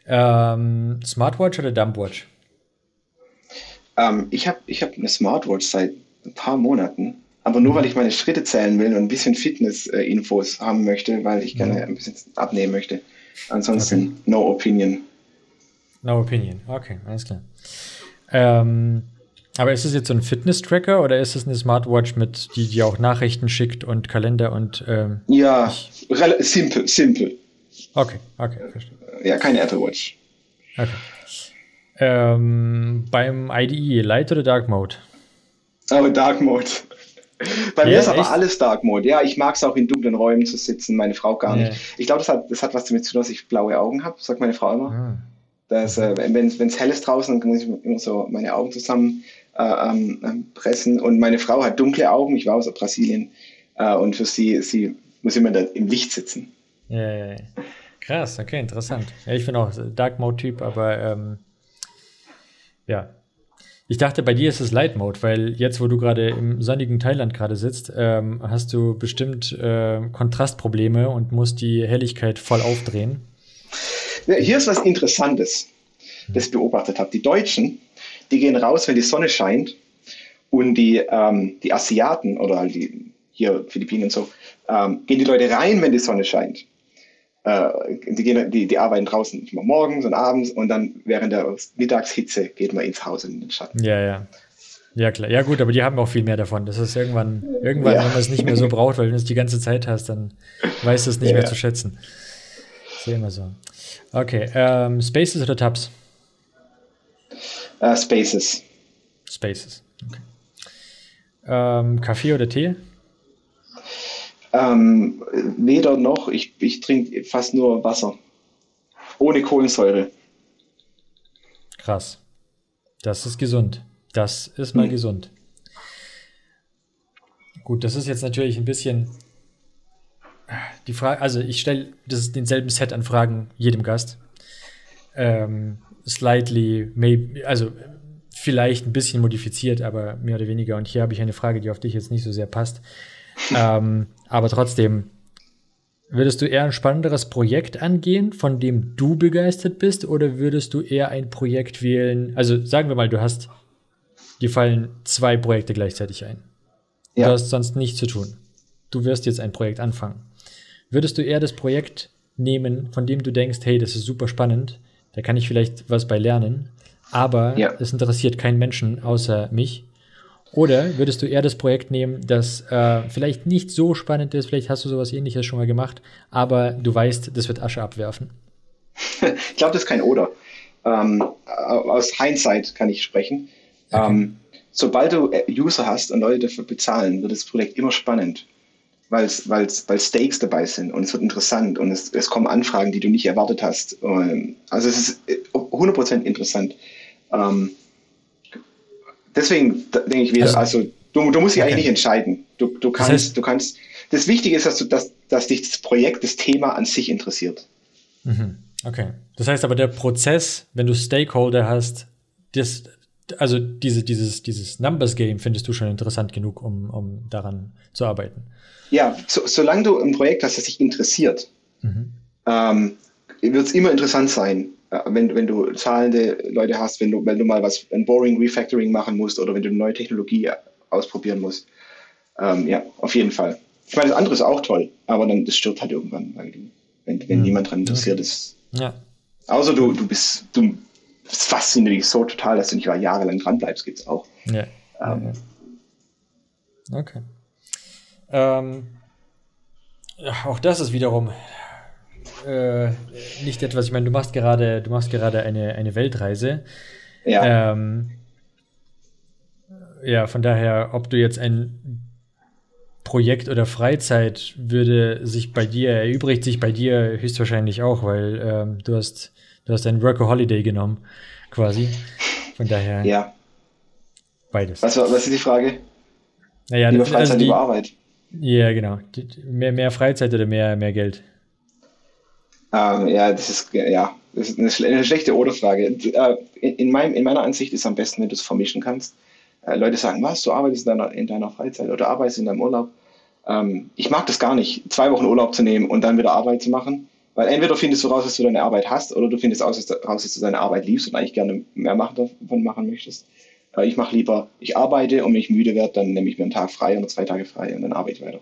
Ähm, Smartwatch oder Dumpwatch? Ähm, ich habe ich hab eine Smartwatch seit ein paar Monaten. Aber nur, weil ich meine Schritte zählen will und ein bisschen Fitness-Infos haben möchte, weil ich gerne ja. ein bisschen abnehmen möchte. Ansonsten okay. no opinion. No opinion. Okay, alles klar. Ähm, aber ist es jetzt so ein Fitness-Tracker oder ist es eine Smartwatch, mit die, die auch Nachrichten schickt und Kalender und ähm, Ja, simpel, simpel. Okay, okay, verstehe. Ja, keine Apple Watch. Okay. Ähm, beim IDE, Light oder Dark Mode? Oh, Dark Mode. Bei ja, mir ist aber echt? alles Dark Mode. Ja, ich mag es auch in dunklen Räumen zu sitzen, meine Frau gar nicht. Ich glaube, das hat, das hat was damit zu tun, dass ich blaue Augen habe, sagt meine Frau immer. Ah. Dass, äh, wenn es hell ist draußen, dann muss ich immer so meine Augen zusammen äh, ähm, pressen. Und meine Frau hat dunkle Augen. Ich war aus Brasilien. Äh, und für sie, sie muss immer da im Licht sitzen. Ja, ja, ja. Krass, okay, interessant. Ja, ich bin auch Dark Mode-Typ, aber ähm, ja. Ich dachte, bei dir ist es Light Mode, weil jetzt, wo du gerade im sonnigen Thailand gerade sitzt, ähm, hast du bestimmt äh, Kontrastprobleme und musst die Helligkeit voll aufdrehen. Hier ist was Interessantes, das ich beobachtet habe. Die Deutschen, die gehen raus, wenn die Sonne scheint und die, ähm, die Asiaten oder halt die hier Philippinen und so, ähm, gehen die Leute rein, wenn die Sonne scheint. Äh, die, gehen, die, die arbeiten draußen morgens und abends und dann während der Mittagshitze geht man ins Haus in den Schatten. Ja, ja. Ja, klar. Ja, gut, aber die haben auch viel mehr davon. Das ist irgendwann, irgendwann, ja. wenn man es nicht mehr so braucht, weil du es die ganze Zeit hast, dann weißt du es nicht ja. mehr zu schätzen. Ist immer so. Okay, ähm, Spaces oder Tabs? Uh, Spaces. Spaces, okay. Ähm, Kaffee oder Tee? Ähm, weder noch. Ich, ich trinke fast nur Wasser. Ohne Kohlensäure. Krass. Das ist gesund. Das ist mal hm. gesund. Gut, das ist jetzt natürlich ein bisschen die Frage, also ich stelle denselben Set an Fragen jedem Gast. Ähm, slightly, maybe, also vielleicht ein bisschen modifiziert, aber mehr oder weniger. Und hier habe ich eine Frage, die auf dich jetzt nicht so sehr passt. Ähm, aber trotzdem, würdest du eher ein spannenderes Projekt angehen, von dem du begeistert bist, oder würdest du eher ein Projekt wählen? Also sagen wir mal, du hast, dir fallen zwei Projekte gleichzeitig ein. Ja. Du hast sonst nichts zu tun. Du wirst jetzt ein Projekt anfangen. Würdest du eher das Projekt nehmen, von dem du denkst, hey, das ist super spannend, da kann ich vielleicht was bei lernen, aber ja. es interessiert keinen Menschen außer mich? Oder würdest du eher das Projekt nehmen, das äh, vielleicht nicht so spannend ist, vielleicht hast du sowas ähnliches schon mal gemacht, aber du weißt, das wird Asche abwerfen? ich glaube, das ist kein Oder. Ähm, aus Hindsight kann ich sprechen. Okay. Ähm, sobald du äh, User hast und Leute dafür bezahlen, wird das Projekt immer spannend, weil's, weil's, weil Stakes dabei sind und es wird interessant und es, es kommen Anfragen, die du nicht erwartet hast. Ähm, also es ist 100% äh, interessant. Ähm, deswegen denke ich wieder, also, also du, du musst dich okay. eigentlich nicht entscheiden. Du, du kannst, das heißt, du kannst. Das Wichtige ist, dass, du, dass, dass dich das Projekt, das Thema an sich interessiert. Mhm. Okay. Das heißt aber, der Prozess, wenn du Stakeholder hast, das, also diese, dieses, dieses Numbers Game findest du schon interessant genug, um, um daran zu arbeiten. Ja, so, solange du ein Projekt hast, das dich interessiert, mhm. ähm, wird es immer interessant sein, wenn, wenn du zahlende Leute hast, wenn du, wenn du mal was, ein Boring Refactoring machen musst oder wenn du eine neue Technologie ausprobieren musst. Ähm, ja, auf jeden Fall. Ich meine, das andere ist auch toll, aber dann das stirbt halt irgendwann, wenn, wenn mhm. niemand daran interessiert ist. Ja. Außer du, du bist, du das fasziniert dich so total, dass du nicht mal jahrelang dran bleibst, gibt es auch. Ja. Ähm, okay. Ähm, auch das ist wiederum äh, nicht etwas, ich meine, du machst gerade, du machst gerade eine, eine Weltreise. Ja. Ähm, ja, von daher, ob du jetzt ein Projekt oder Freizeit würde sich bei dir, erübrigt sich bei dir höchstwahrscheinlich auch, weil ähm, du hast, du hast ein Work-Holiday genommen, quasi. Von daher. Ja. Beides. Was, was ist die Frage? Naja, über Freizeit, also die, über Arbeit. Ja, genau. Mehr, mehr Freizeit oder mehr, mehr Geld? Ähm, ja, das ist, ja, das ist eine, eine schlechte Oder-Frage. Äh, in, in, in meiner Ansicht ist es am besten, wenn du es vermischen kannst. Äh, Leute sagen, was, du arbeitest in deiner, in deiner Freizeit oder arbeitest in deinem Urlaub. Ähm, ich mag das gar nicht, zwei Wochen Urlaub zu nehmen und dann wieder Arbeit zu machen. Weil entweder findest du raus, dass du deine Arbeit hast, oder du findest raus, dass du deine Arbeit liebst und eigentlich gerne mehr davon machen möchtest. Äh, ich mache lieber, ich arbeite und wenn ich müde werde, dann nehme ich mir einen Tag frei oder zwei Tage frei und dann arbeite ich weiter.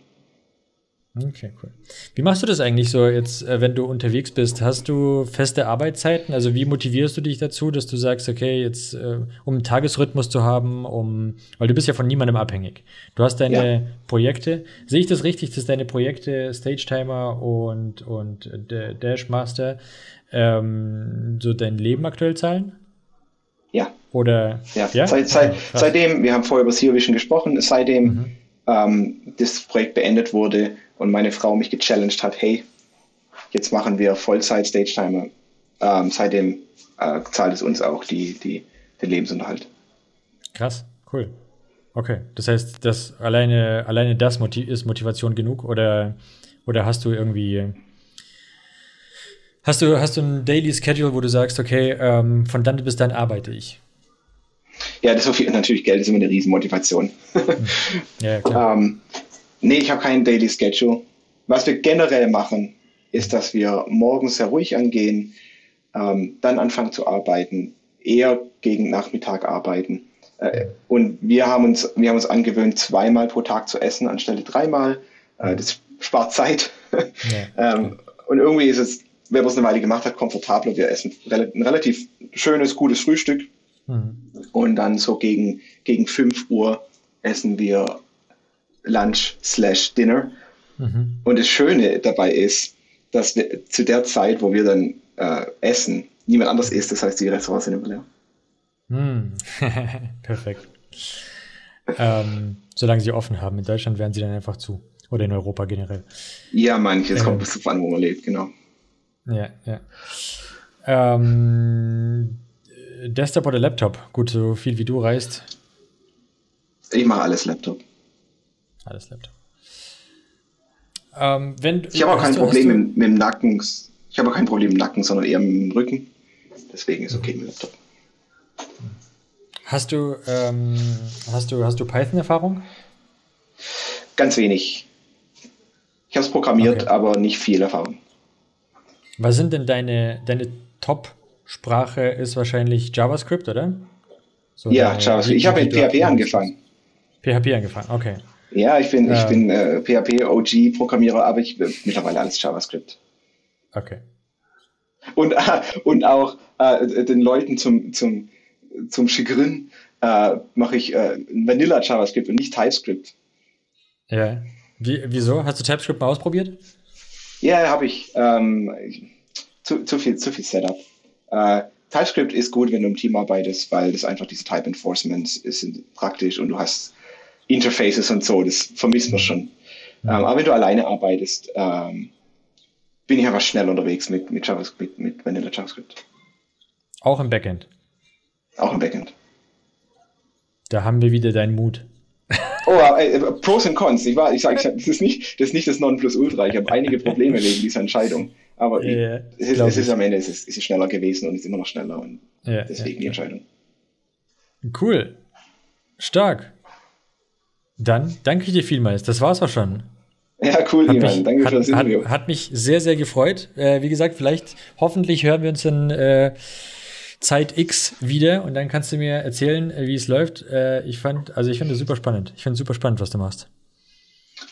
Okay, cool. Wie machst du das eigentlich so jetzt, äh, wenn du unterwegs bist? Hast du feste Arbeitszeiten? Also wie motivierst du dich dazu, dass du sagst, okay, jetzt äh, um einen Tagesrhythmus zu haben, um, weil du bist ja von niemandem abhängig. Du hast deine ja. Projekte. Sehe ich das richtig, dass deine Projekte Stage Timer und und Dash Master ähm, so dein Leben aktuell zahlen? Ja. Oder ja, ja? Seit, seit, seitdem, wir haben vorher über Zero Vision gesprochen, seitdem mhm. Ähm, das Projekt beendet wurde und meine Frau mich gechallenged hat, hey, jetzt machen wir Vollzeit Stage Timer. Ähm, seitdem äh, zahlt es uns auch die, die, den Lebensunterhalt. Krass, cool. Okay, das heißt, das alleine, alleine das motiv ist Motivation genug oder, oder hast du irgendwie Hast du, hast du ein Daily Schedule, wo du sagst, okay, ähm, von dann bis dann arbeite ich? Ja, das ist natürlich Geld ist immer eine Riesenmotivation. ja, klar. ähm, nee, ich habe keinen Daily Schedule. Was wir generell machen, ist, dass wir morgens sehr ruhig angehen, ähm, dann anfangen zu arbeiten, eher gegen Nachmittag arbeiten. Äh, und wir haben, uns, wir haben uns angewöhnt, zweimal pro Tag zu essen anstelle dreimal. Äh, das spart Zeit. Ja, ähm, und irgendwie ist es wer es eine Weile gemacht hat, komfortabler. Wir essen ein relativ schönes, gutes Frühstück. Mhm. Und dann so gegen, gegen 5 Uhr essen wir Lunch slash Dinner. Mhm. Und das Schöne dabei ist, dass wir zu der Zeit, wo wir dann äh, essen, niemand anders isst. Das heißt, die Restaurants sind immer leer. Mhm. Perfekt. ähm, solange sie offen haben. In Deutschland werden sie dann einfach zu. Oder in Europa generell. Ja, manche. Es ähm, kommt bis zu an, wo man lebt, genau. Ja, ja. Ähm, Desktop oder Laptop? Gut, so viel wie du reist. Ich mache alles Laptop. Alles Laptop. Ähm, wenn, ich habe auch kein du, Problem mit, mit, dem Nacken. Ich habe auch kein Problem im Nacken, sondern eher mit dem Rücken. Deswegen ist okay mit Laptop. Hast du, ähm, hast du, hast du Python-Erfahrung? Ganz wenig. Ich habe es programmiert, okay. aber nicht viel Erfahrung. Was sind denn deine, deine Top-Sprache? Ist wahrscheinlich JavaScript, oder? So ja, JavaScript. Ich habe mit PHP angefangen. PHP angefangen, okay. Ja, ich bin, äh, ich bin äh, PHP OG Programmierer, aber ich bin mittlerweile alles JavaScript. Okay. Und, äh, und auch äh, den Leuten zum, zum, zum Chagrin äh, mache ich äh, Vanilla JavaScript und nicht TypeScript. Ja. Wie, wieso? Hast du TypeScript mal ausprobiert? Ja, habe ich. Ähm, zu, zu, viel, zu viel Setup. Äh, TypeScript ist gut, wenn du im Team arbeitest, weil das einfach diese Type Enforcements ist praktisch und du hast Interfaces und so, das vermisst man schon. Mhm. Ähm, aber wenn du alleine arbeitest, ähm, bin ich einfach schnell unterwegs mit, mit JavaScript, mit Vanilla JavaScript. Auch im Backend? Auch im Backend. Da haben wir wieder deinen Mut. Oh, äh, Pros und Cons. Ich, war, ich sage, das ist nicht das, ist nicht das Nonplusultra. Ich habe einige Probleme wegen dieser Entscheidung. Aber ja, es, ist, es ist am Ende es ist, es ist schneller gewesen und es ist immer noch schneller. Und ja, deswegen ja, die Entscheidung. Cool. Stark. Dann danke ich dir vielmals. Das war's auch schon. Ja, cool, hat Ivan. Danke hat, für das Interview. Hat, hat, mich sehr, sehr gefreut. Äh, wie gesagt, vielleicht, hoffentlich hören wir uns in äh, Zeit X wieder und dann kannst du mir erzählen, äh, wie es läuft. Äh, ich fand, also ich finde es super spannend. Ich finde es super spannend, was du machst.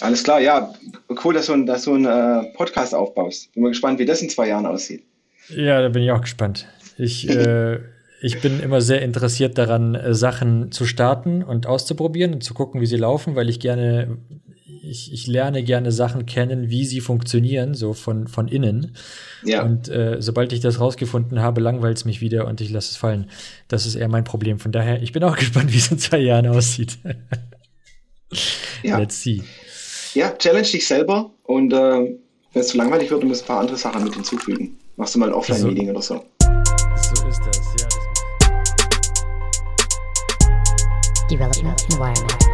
Alles klar, ja. Cool, dass du, einen äh, Podcast aufbaust. Bin mal gespannt, wie das in zwei Jahren aussieht. Ja, da bin ich auch gespannt. Ich, äh, ich bin immer sehr interessiert daran, äh, Sachen zu starten und auszuprobieren und zu gucken, wie sie laufen, weil ich gerne, ich, ich lerne gerne Sachen kennen, wie sie funktionieren, so von, von innen. Ja. Und äh, sobald ich das rausgefunden habe, langweilt es mich wieder und ich lasse es fallen. Das ist eher mein Problem. Von daher, ich bin auch gespannt, wie es in zwei Jahren aussieht. ja. Let's see. Ja, challenge dich selber und äh, wenn es zu langweilig wird, du musst ein paar andere Sachen mit hinzufügen. Machst du mal ein Offline-Meeting oder so. So ist das, ja. Development environment.